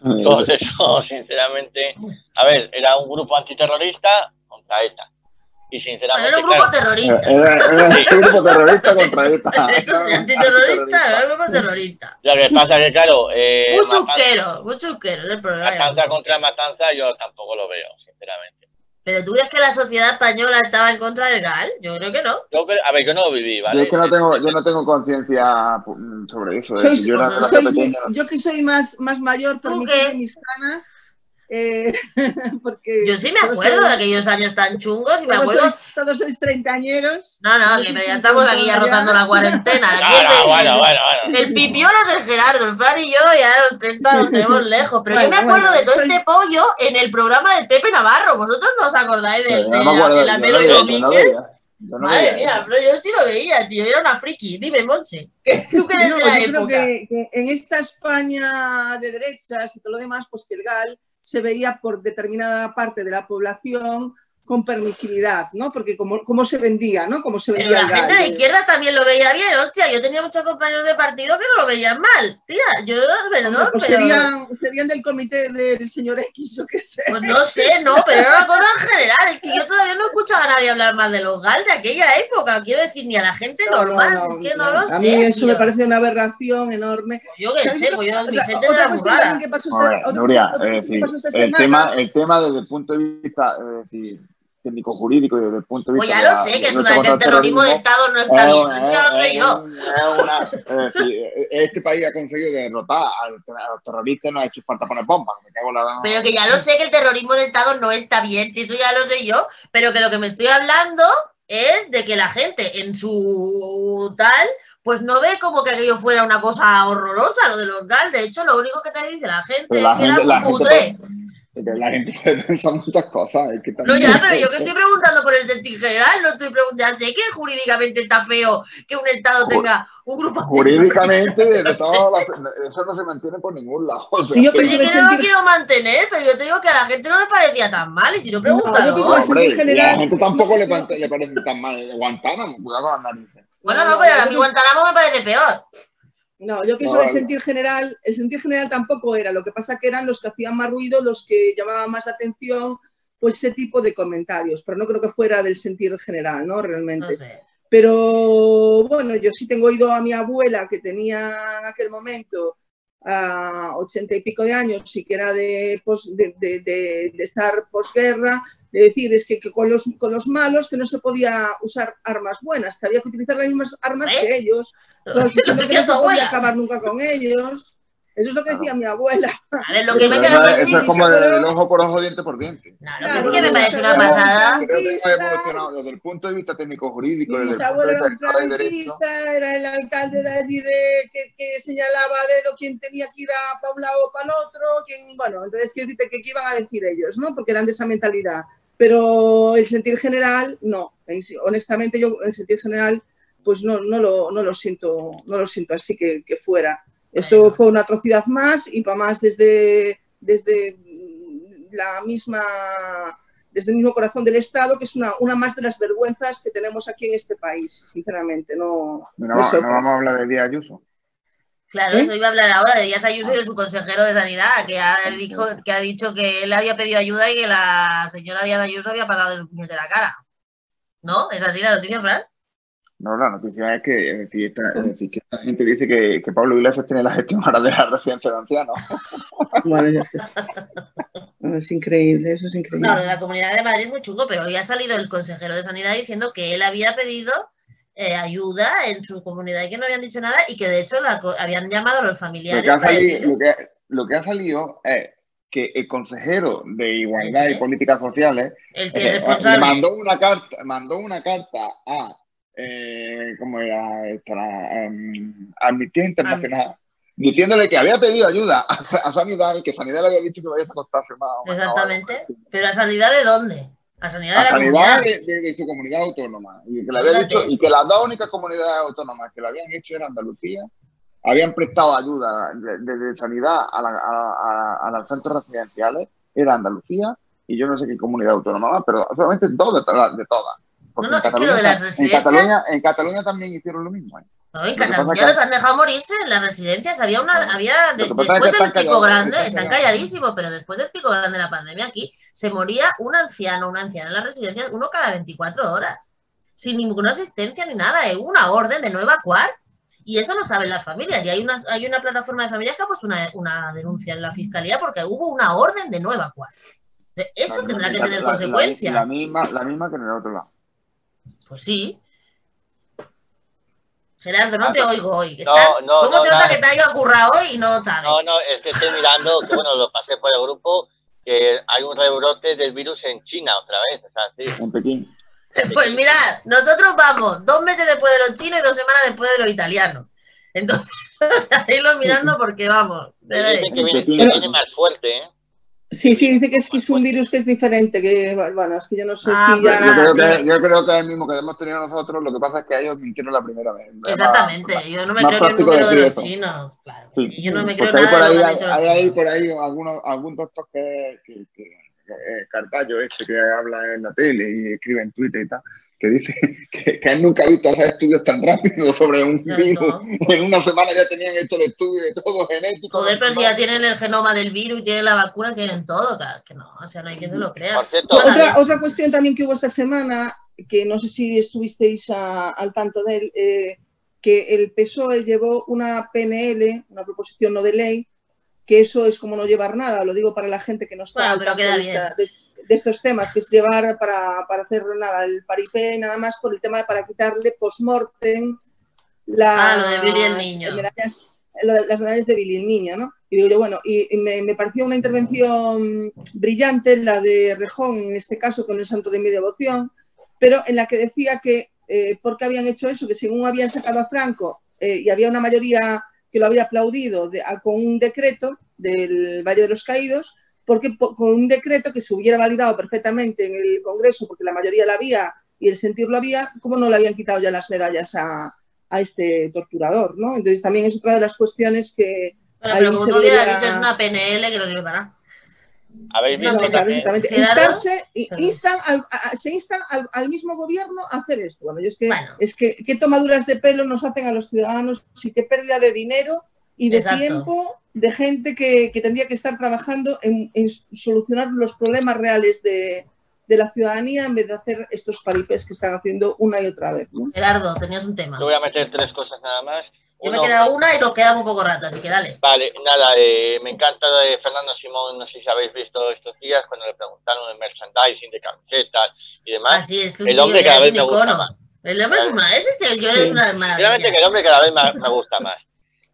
Speaker 4: Todo eso, sinceramente. A ver, era un grupo antiterrorista contra ETA. Y sinceramente,
Speaker 1: era un grupo terrorista.
Speaker 2: Era, era un grupo terrorista contra ETA.
Speaker 1: Eso sí, antiterrorista, era un grupo terrorista.
Speaker 4: lo que pasa que, claro, eh,
Speaker 1: Un
Speaker 4: matanza,
Speaker 1: chusquero, un chusquero, es el problema.
Speaker 4: matanza contra matanza yo tampoco lo veo, sinceramente.
Speaker 1: Pero tú crees que la sociedad española estaba en contra del GAL? Yo creo que no.
Speaker 4: Yo, a ver, yo no lo viví, ¿vale?
Speaker 2: Yo es que no tengo, yo no tengo conciencia mm, sobre eso. es
Speaker 3: Sois-
Speaker 2: decir, yo era relación
Speaker 3: sois-
Speaker 2: pequeña.
Speaker 3: yo que soy más, más mayor,
Speaker 1: ¿Tú
Speaker 3: permitidme
Speaker 1: qué?
Speaker 3: mis canas, eh, porque
Speaker 1: Yo sí me
Speaker 3: todos
Speaker 1: acuerdo de aquellos años tan chungos y me
Speaker 3: todos
Speaker 1: acuerdo.
Speaker 3: sois- todos sois treintañeros.
Speaker 1: No, no, que ya estamos aquí ya rozando la cuarentena. Aquí el-
Speaker 4: no, bueno, bueno, bueno.
Speaker 1: El pipiolo es el Gerardo, el Fran y yo ya los 30 nos tenemos lejos. Pero yo me acuerdo
Speaker 3: bueno,
Speaker 1: de todo
Speaker 3: soy-
Speaker 1: este pollo en el programa del Pepe Navarro. ¿Vosotros no os acordáis del de, de la y Domínguez?
Speaker 2: no
Speaker 1: Madre
Speaker 2: veía
Speaker 1: mía, pero yo sí lo veía, tío. Era una friki. Dime, Monse. ¿Tú qué eres
Speaker 3: No,
Speaker 1: de la
Speaker 3: yo creo que en esta España de derechas y todo lo demás, pues que el GAL se veía por determinada parte de la población con permisividad, ¿no? Porque como, como se vendía, ¿no? Como se
Speaker 1: Pero
Speaker 3: vendía
Speaker 1: la
Speaker 3: el GAL.
Speaker 1: gente de izquierda también lo veía bien, hostia. Yo tenía muchos compañeros de partido que no lo veían mal. Tía, yo, perdón,
Speaker 3: pues
Speaker 1: pero.
Speaker 3: serían, serían del comité del señor X o qué sé.
Speaker 1: Pues no sé, no, pero era una cosa en general. Es que yo todavía no escuchaba a nadie hablar mal de los GAL de aquella época. Quiero decir, ni a la gente
Speaker 3: No, no,
Speaker 1: normal.
Speaker 3: no,
Speaker 1: es que no, lo
Speaker 3: a
Speaker 1: sé.
Speaker 3: mí eso
Speaker 1: tío.
Speaker 3: me parece una aberración enorme.
Speaker 1: Yo qué
Speaker 3: ¿Sabéis
Speaker 1: sé, pues yo, mi
Speaker 3: otra-
Speaker 1: gente
Speaker 3: otra
Speaker 1: era muy
Speaker 3: cuestión
Speaker 1: rara.
Speaker 3: también que pasó
Speaker 2: A
Speaker 3: otra-
Speaker 2: Nuria,
Speaker 3: otra que pasó esta
Speaker 2: el
Speaker 3: semana-
Speaker 2: tema, el tema desde el punto de vista, es decir, técnico-jurídico y desde el punto de
Speaker 1: Pues
Speaker 2: vista
Speaker 1: ya
Speaker 2: de
Speaker 1: lo
Speaker 2: la-
Speaker 1: sé, que es una el terrorismo de Estado no está
Speaker 2: es
Speaker 1: bien. Ya lo sé yo.
Speaker 2: es una- es decir, este país ha conseguido derrotar a los terroristas, no ha hecho falta poner bombas. Me cago la...
Speaker 1: Pero que ya lo sé que el terrorismo de Estado no está bien, si eso ya lo sé yo, pero que lo que me estoy hablando es de que la gente en su tal, pues no ve como que aquello fuera una cosa horrorosa, lo de los GAL. De hecho, lo único que te dice la gente es que era
Speaker 2: gente,
Speaker 1: muy
Speaker 2: gente
Speaker 1: cutre.
Speaker 2: puede- pero la gente puede pensar muchas cosas. Es que
Speaker 1: No, ya, pero yo que estoy preguntando por el sentido general, no estoy preguntando, sé que jurídicamente está feo que un Estado tenga un grupo
Speaker 2: Jurídicamente, de todas las- eso no se mantiene por ningún lado. o sea,
Speaker 3: yo
Speaker 1: Sí,
Speaker 3: que
Speaker 1: que no lo quiero mantener, pero yo te digo que a la gente no le parecía tan mal, y si no,
Speaker 3: que
Speaker 2: Hombre,
Speaker 3: sentir
Speaker 2: y a la
Speaker 3: general-
Speaker 2: gente tampoco le, pa- le parece tan mal Guantánamo, cuidado con las narices.
Speaker 1: Bueno, no, pero a mí Guantánamo me parece peor.
Speaker 3: No, yo pienso
Speaker 2: No,
Speaker 3: que el sentir general, el sentir general tampoco era, lo que pasa que eran los que hacían más ruido, los que llamaban más atención, pues ese tipo de comentarios, pero no creo que fuera del sentir general, ¿no?
Speaker 1: No
Speaker 3: Realmente.
Speaker 1: sé.
Speaker 3: Pero bueno, yo sí tengo oído a mi abuela que tenía en aquel momento a ochenta y pico de años y que era de, pos- de, de- de- estar posguerra, de decir es que, que con, los, con los malos que no se podía usar armas buenas, que había que utilizar las mismas armas
Speaker 1: ¿Eh?
Speaker 3: que ellos, pero que
Speaker 1: que
Speaker 3: no se podía acabar nunca con ellos. Eso es lo que decía mi abuela.
Speaker 1: A ver, lo que me queda
Speaker 2: es- eso es como el, el ojo por ojo, diente por diente.
Speaker 1: Lo
Speaker 3: Claro,
Speaker 1: que sí que me parece una pasada.
Speaker 2: Creo que evolucionado desde el punto de vista técnico-jurídico,
Speaker 3: Mi
Speaker 2: de
Speaker 3: era un franquista, era el alcalde de allí de, que, que señalaba a dedo quién tenía que ir a para un lado o para el otro, quién, bueno, entonces decirte que qué iban a decir ellos, ¿no? Porque eran de esa mentalidad. Pero el sentir general, no. Honestamente, yo el sentir general, pues no, no, lo, no lo siento, no lo siento así que, que fuera. Esto
Speaker 1: Bueno.
Speaker 3: fue una atrocidad más y para más desde, desde la misma desde el mismo corazón del Estado, que es una, una más de las vergüenzas que tenemos aquí en este país, sinceramente. No,
Speaker 2: No,
Speaker 3: no
Speaker 2: no,
Speaker 3: sé.
Speaker 2: vamos a hablar de Díaz Ayuso.
Speaker 1: Claro,
Speaker 3: ¿Eh?
Speaker 1: eso iba a hablar ahora de Díaz Ayuso y de su consejero de Sanidad, que ha, dicho, que ha dicho que él había pedido ayuda y que la señora Díaz Ayuso había pasado de su puñetera cara. ¿No? ¿Es así la noticia, Fran?
Speaker 2: No, la noticia es que, es decir, esta- es decir, que esta gente dice que, que Pablo Iglesias tiene la gestión ahora de la residencia de ancianos.
Speaker 3: Bueno, es increíble, eso es increíble.
Speaker 1: No, lo de la Comunidad de Madrid es muy chungo, pero hoy ha salido el consejero de Sanidad diciendo que él había pedido eh, ayuda en su comunidad y que no habían dicho nada y que de hecho la habían llamado a los
Speaker 2: Lo
Speaker 1: familiares
Speaker 2: que, ha
Speaker 1: para
Speaker 2: salido, lo, que, lo que ha salido es que el consejero de Igualdad
Speaker 1: Sí.
Speaker 2: y Políticas Sociales
Speaker 1: el que
Speaker 2: eh,
Speaker 1: es
Speaker 2: le
Speaker 1: responsable.
Speaker 2: mandó una carta, mandó una carta a eh, ¿cómo era esta? Em, Amnistía Internacional, diciéndole que había pedido ayuda a, Sa- a Sanidad y que Sanidad le había dicho que vaya a acostarse más. o más
Speaker 1: Exactamente. Pero a sanidad de dónde? A sanidad
Speaker 2: A
Speaker 1: de la
Speaker 2: Sanidad
Speaker 1: comunidad.
Speaker 2: de, de- de su comunidad autónoma. Y que, le había dicho, y que las dos únicas comunidades autónomas que lo habían hecho era Andalucía, habían prestado ayuda de, sanidad a, la- a- a- a los centros residenciales, era Andalucía y yo no sé qué comunidad autónoma más, pero solamente dos de todas. Porque
Speaker 1: No, no,
Speaker 2: en
Speaker 1: es que lo de las
Speaker 2: en
Speaker 1: residencias-
Speaker 2: Cataluña, en Cataluña también hicieron lo mismo. ¿eh?
Speaker 1: No, en Cataluña
Speaker 2: que-
Speaker 1: los han dejado morirse en las residencias. Había una, había de-
Speaker 2: es
Speaker 1: después
Speaker 2: que
Speaker 1: del pico grande,
Speaker 2: están
Speaker 1: calladísimos, pero después del pico grande de la pandemia aquí se moría un anciano, una anciana en las residencias, uno cada 24 horas, sin ninguna asistencia ni nada. Hubo una orden de no evacuar y eso lo saben las familias. Y hay una, hay una plataforma de familias que ha puesto una, una denuncia en la fiscalía porque hubo una orden de no evacuar. Eso tendrá que tener
Speaker 2: la-
Speaker 1: consecuencias.
Speaker 2: La, la misma, la misma que en el otro lado.
Speaker 1: Pues sí. Gerardo, no te oigo hoy.
Speaker 4: No,
Speaker 1: ¿Estás-
Speaker 4: no,
Speaker 1: ¿Cómo
Speaker 4: no,
Speaker 1: se nota
Speaker 4: nada.
Speaker 1: que te ha ido a currar hoy y no sabes?
Speaker 4: No, no, es que estoy mirando, que bueno, lo pasé por el grupo, que hay un rebrote del virus en China otra vez. O sea, sí.
Speaker 2: En Pekín.
Speaker 1: Pues mirad, nosotros vamos dos meses después de los chinos y dos semanas después de los italianos. Entonces, o sea, irlo mirando porque vamos.
Speaker 4: Dicen que viene, que viene más fuerte, ¿eh?
Speaker 3: Sí, sí, dice que es, que es un virus que es diferente, que bueno, es que yo no sé
Speaker 1: Ah,
Speaker 3: si
Speaker 1: pues
Speaker 3: ya...
Speaker 2: Yo creo, que, yo creo que es el mismo que hemos tenido nosotros, lo que pasa es que ellos mintieron la primera vez. Es más-
Speaker 1: Exactamente, yo no me creo ni el número de
Speaker 2: decir
Speaker 1: los chinos. Claro,
Speaker 2: Sí,
Speaker 1: sí, yo no me creo
Speaker 2: hay
Speaker 1: nada
Speaker 2: por
Speaker 1: de lo que han hecho los
Speaker 2: hay ahí por ahí algunos, algún doctor que, que, que, que Carballo este que habla en la tele y escribe en Twitter y tal, que dice que, que él nunca ha visto hacer estudios tan rápidos sobre un
Speaker 1: Exacto.
Speaker 2: virus. En una semana ya tenían hecho el estudio de todo genético.
Speaker 1: Joder, pero si ya tienen el genoma del virus y tienen la vacuna, tienen todo, que no, o sea, no hay quien se lo crea.
Speaker 4: Por cierto,
Speaker 1: Bueno,
Speaker 3: Otra, otra cuestión también que hubo esta semana, que no sé si estuvisteis a- al tanto de él, eh, que el PSOE llevó una PNL, una proposición no de ley, que eso es como no llevar nada, lo digo para la gente que no está
Speaker 1: Bueno,
Speaker 3: al
Speaker 1: pero
Speaker 3: tanto
Speaker 1: queda
Speaker 3: de, esta- de- de estos temas, que es llevar para, para hacer nada, el paripé nada más por el tema de para quitarle post-mortem las
Speaker 1: Ah, lo de Billy el niño.
Speaker 3: medallas, las medallas de Billy el niño, ¿no? Y digo yo, bueno, y, y me, me pareció una intervención brillante la de Rejón, en este caso con el santo de mi devoción, pero en la que decía que eh, por qué habían hecho eso, que según habían sacado a Franco eh, y había una mayoría que lo había aplaudido de- a- con un decreto del Valle de los Caídos, porque po- con un decreto que se hubiera validado perfectamente en el Congreso, porque la mayoría la había y el sentir lo había, ¿cómo no le habían quitado ya las medallas a, a este torturador? ¿no? Entonces también es otra de las cuestiones que...
Speaker 1: Bueno, pero como
Speaker 3: se
Speaker 1: tú hubieras dicho, es una PNL que para nada.
Speaker 4: habéis
Speaker 1: No,
Speaker 3: No,
Speaker 4: visto
Speaker 3: claro, Instarse- instan al- a- se instan al, al mismo gobierno a hacer esto. Bueno, yo es que,
Speaker 1: Bueno.
Speaker 3: es que qué tomaduras de pelo nos hacen a los ciudadanos y qué pérdida de dinero y de
Speaker 1: Exacto.
Speaker 3: tiempo de gente que, que tendría que estar trabajando en, en solucionar los problemas reales de, de la ciudadanía en vez de hacer estos paripés que están haciendo una y otra vez. ¿no?
Speaker 1: Gerardo, tenías un tema.
Speaker 4: Te voy a meter tres cosas nada más.
Speaker 1: Yo me
Speaker 4: Uno,
Speaker 1: queda una y nos queda un poco rato, así que dale.
Speaker 4: Vale, nada, eh, me encanta de Fernando Simón, no sé si habéis visto estos días cuando le preguntaron el merchandising de camisetas y demás.
Speaker 1: Así es,
Speaker 4: el
Speaker 1: tío
Speaker 4: hombre
Speaker 1: ya
Speaker 4: cada
Speaker 1: es
Speaker 4: vez
Speaker 1: un
Speaker 4: me gusta más.
Speaker 1: El hombre es una, es este, el que es una maravilla.
Speaker 4: Realmente que el hombre cada vez me, me gusta más.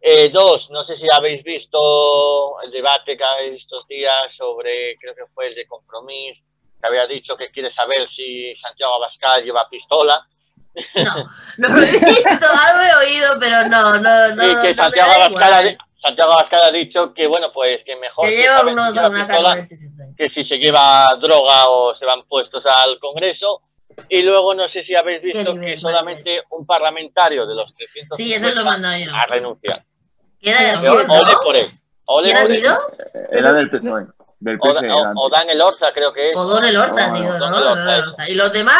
Speaker 4: Eh, dos, no sé si habéis visto el debate que habéis estos días sobre, creo que fue el de Compromís, que había dicho que quiere saber si Santiago Abascal lleva pistola.
Speaker 1: No, no lo he visto, algo he oído, pero no, no, no.
Speaker 4: y que
Speaker 1: no
Speaker 4: Santiago, Abascal ha. Santiago Abascal ha dicho que, bueno, pues que mejor
Speaker 1: Que lleva uno
Speaker 4: si lleva
Speaker 1: una
Speaker 4: pistola que si se lleva droga o se van puestos al Congreso. Y luego no sé si habéis visto que solamente un parlamentario de los 300
Speaker 1: Sí, eso lo yo.
Speaker 4: ha renunciado.
Speaker 1: Era de
Speaker 4: por él. Ole,
Speaker 1: ¿Quién ha sido?
Speaker 2: Era del PSOE. Del
Speaker 4: O,
Speaker 2: PSE.
Speaker 4: o- o Dan el Orza, creo que es.
Speaker 1: O Don el Orza ha sido, ¿no? Y los demás,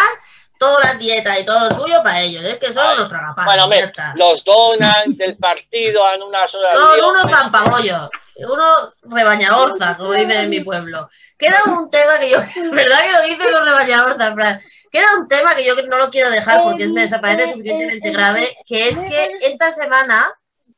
Speaker 1: toda la dieta y todo lo suyo para ellos. Es que son unos tragapanes.
Speaker 4: Bueno,
Speaker 1: está.
Speaker 4: los donan del partido en una sola
Speaker 1: Son unos zampabollos, unos rebañaorza, como dicen en mi pueblo. Queda un tema que yo, ¿verdad que lo dicen los rebañaorza, Fran? Queda un tema que yo no lo quiero dejar porque es- me parece suficientemente grave, que es que esta semana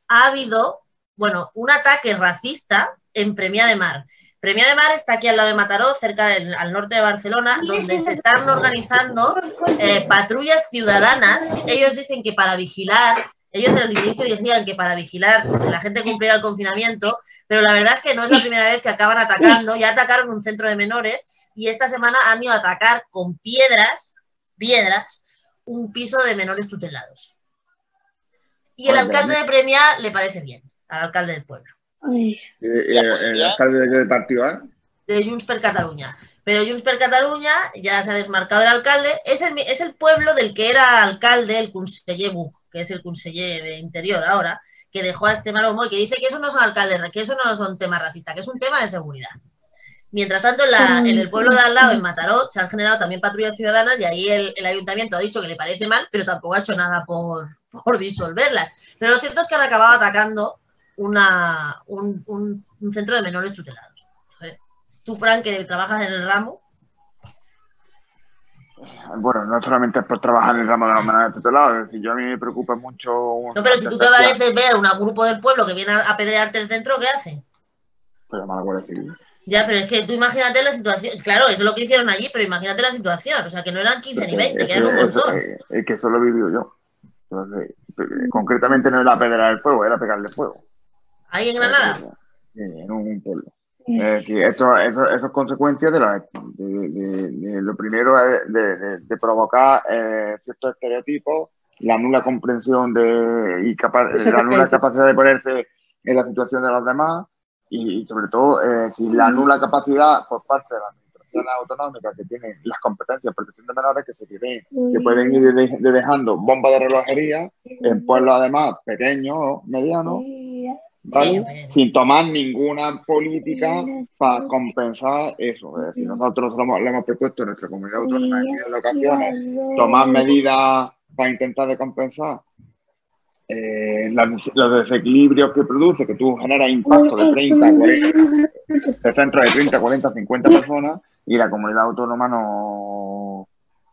Speaker 1: ha habido, bueno, un ataque racista en Premia de Mar. Premia de Mar está aquí al lado de Mataró, cerca del al norte de Barcelona, donde se están organizando eh, patrullas ciudadanas. Ellos dicen que para vigilar, ellos en el inicio decían que para vigilar que la gente cumpliera el confinamiento, pero la verdad es que no es la primera vez que acaban atacando. Ya atacaron un centro de menores y esta semana han ido a atacar con piedras, piedras, un piso de menores tutelados. Y el alcalde de Premia le parece bien, al alcalde del pueblo,
Speaker 2: Eh, eh, el alcalde de qué partido es?
Speaker 1: de Junts per Catalunya. Pero Junts per Catalunya ya se ha desmarcado el alcalde. Es el, es el pueblo del que era alcalde el conseller Buch, que es el conseller de Interior ahora, que dejó a este Maromo y que dice que eso no son alcaldes, que eso no son temas racistas, que es un tema de seguridad. Mientras tanto, en, la- en el pueblo de al lado, en Mataró, se han generado también patrullas ciudadanas y ahí el, el ayuntamiento ha dicho que le parece mal, pero tampoco ha hecho nada por, por disolverlas. Pero lo cierto es que han acabado atacando una, un, un- un centro de menores tutelados. ¿sabes? Tú, Frank, que trabajas en el ramo,
Speaker 2: Bueno, no solamente es por trabajar en el ramo de los menores tutelados, es decir, yo a mí me preocupa mucho...
Speaker 1: no, pero si tú te pareces ver a un grupo del pueblo que viene a apedrearte el centro, ¿qué hacen?
Speaker 2: Pues llamar a la Guardia Civil.
Speaker 1: Ya, pero es que tú imagínate la situación. Claro, eso es lo que hicieron allí, pero imagínate la situación. O sea, que no eran 15 ni 20, que eran un montón.
Speaker 2: eh, Es que eso lo vivió yo. Entonces, eh, concretamente no era pedrar el fuego, era pegarle fuego.
Speaker 1: Ahí en Granada.
Speaker 2: Sí, en un pueblo. Es decir, eso, eso es consecuencia de, la- de, de- de lo primero es de, de- de provocar eh, ciertos estereotipos, la nula comprensión de, y capa- la nula capacidad de ponerse en la situación de los demás y, y sobre todo eh, si la nula capacidad por parte de las administraciones autonómicas que tienen las competencias de protección de menores que se creen que pueden ir de- de- dejando bombas de relojería en pueblos además pequeños, medianos, ¿vale?
Speaker 1: Pequeño, pequeño.
Speaker 2: sin tomar ninguna política para compensar eso. Es decir, nosotros lo hemos, lo hemos propuesto en nuestra comunidad autónoma en ocasiones tomar medidas para intentar de compensar eh, los desequilibrios que produce, que tú generas impacto de 30, 40, de centros de 30, 40, 50 personas y la comunidad autónoma no,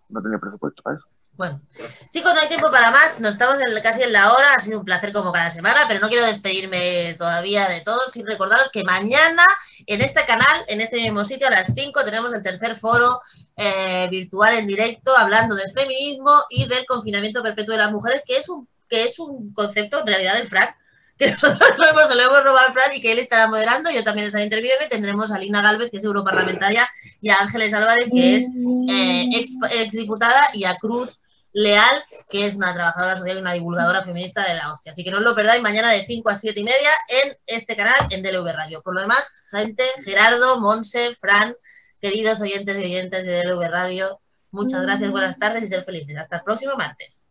Speaker 2: no tiene presupuesto para eso.
Speaker 1: Bueno, chicos, no hay tiempo para más. Nos estamos en- casi en la hora. Ha sido un placer como cada semana, pero no quiero despedirme todavía de todos sin recordaros que mañana en este canal, en este mismo sitio, a las 5, tenemos el tercer foro eh, virtual en directo hablando del feminismo y del confinamiento perpetuo de las mujeres, que es un, que es un concepto en realidad del FRAC, que nosotros lo hemos, lo robado al Fran y que él estará moderando. Yo también estaré interviniendo y tendremos a Lina Galvez, que es europarlamentaria, y a Ángeles Álvarez, que es eh, ex, ex diputada, y a Cruz Leal, que es una trabajadora social y una divulgadora feminista de la hostia. Así que no os lo perdáis mañana de 5 a 7 y media en este canal, en DLV Radio. Por lo demás, gente, Gerardo, Monse, Fran, queridos oyentes y oyentes de DLV Radio, muchas gracias, buenas tardes y ser felices. Hasta el próximo martes.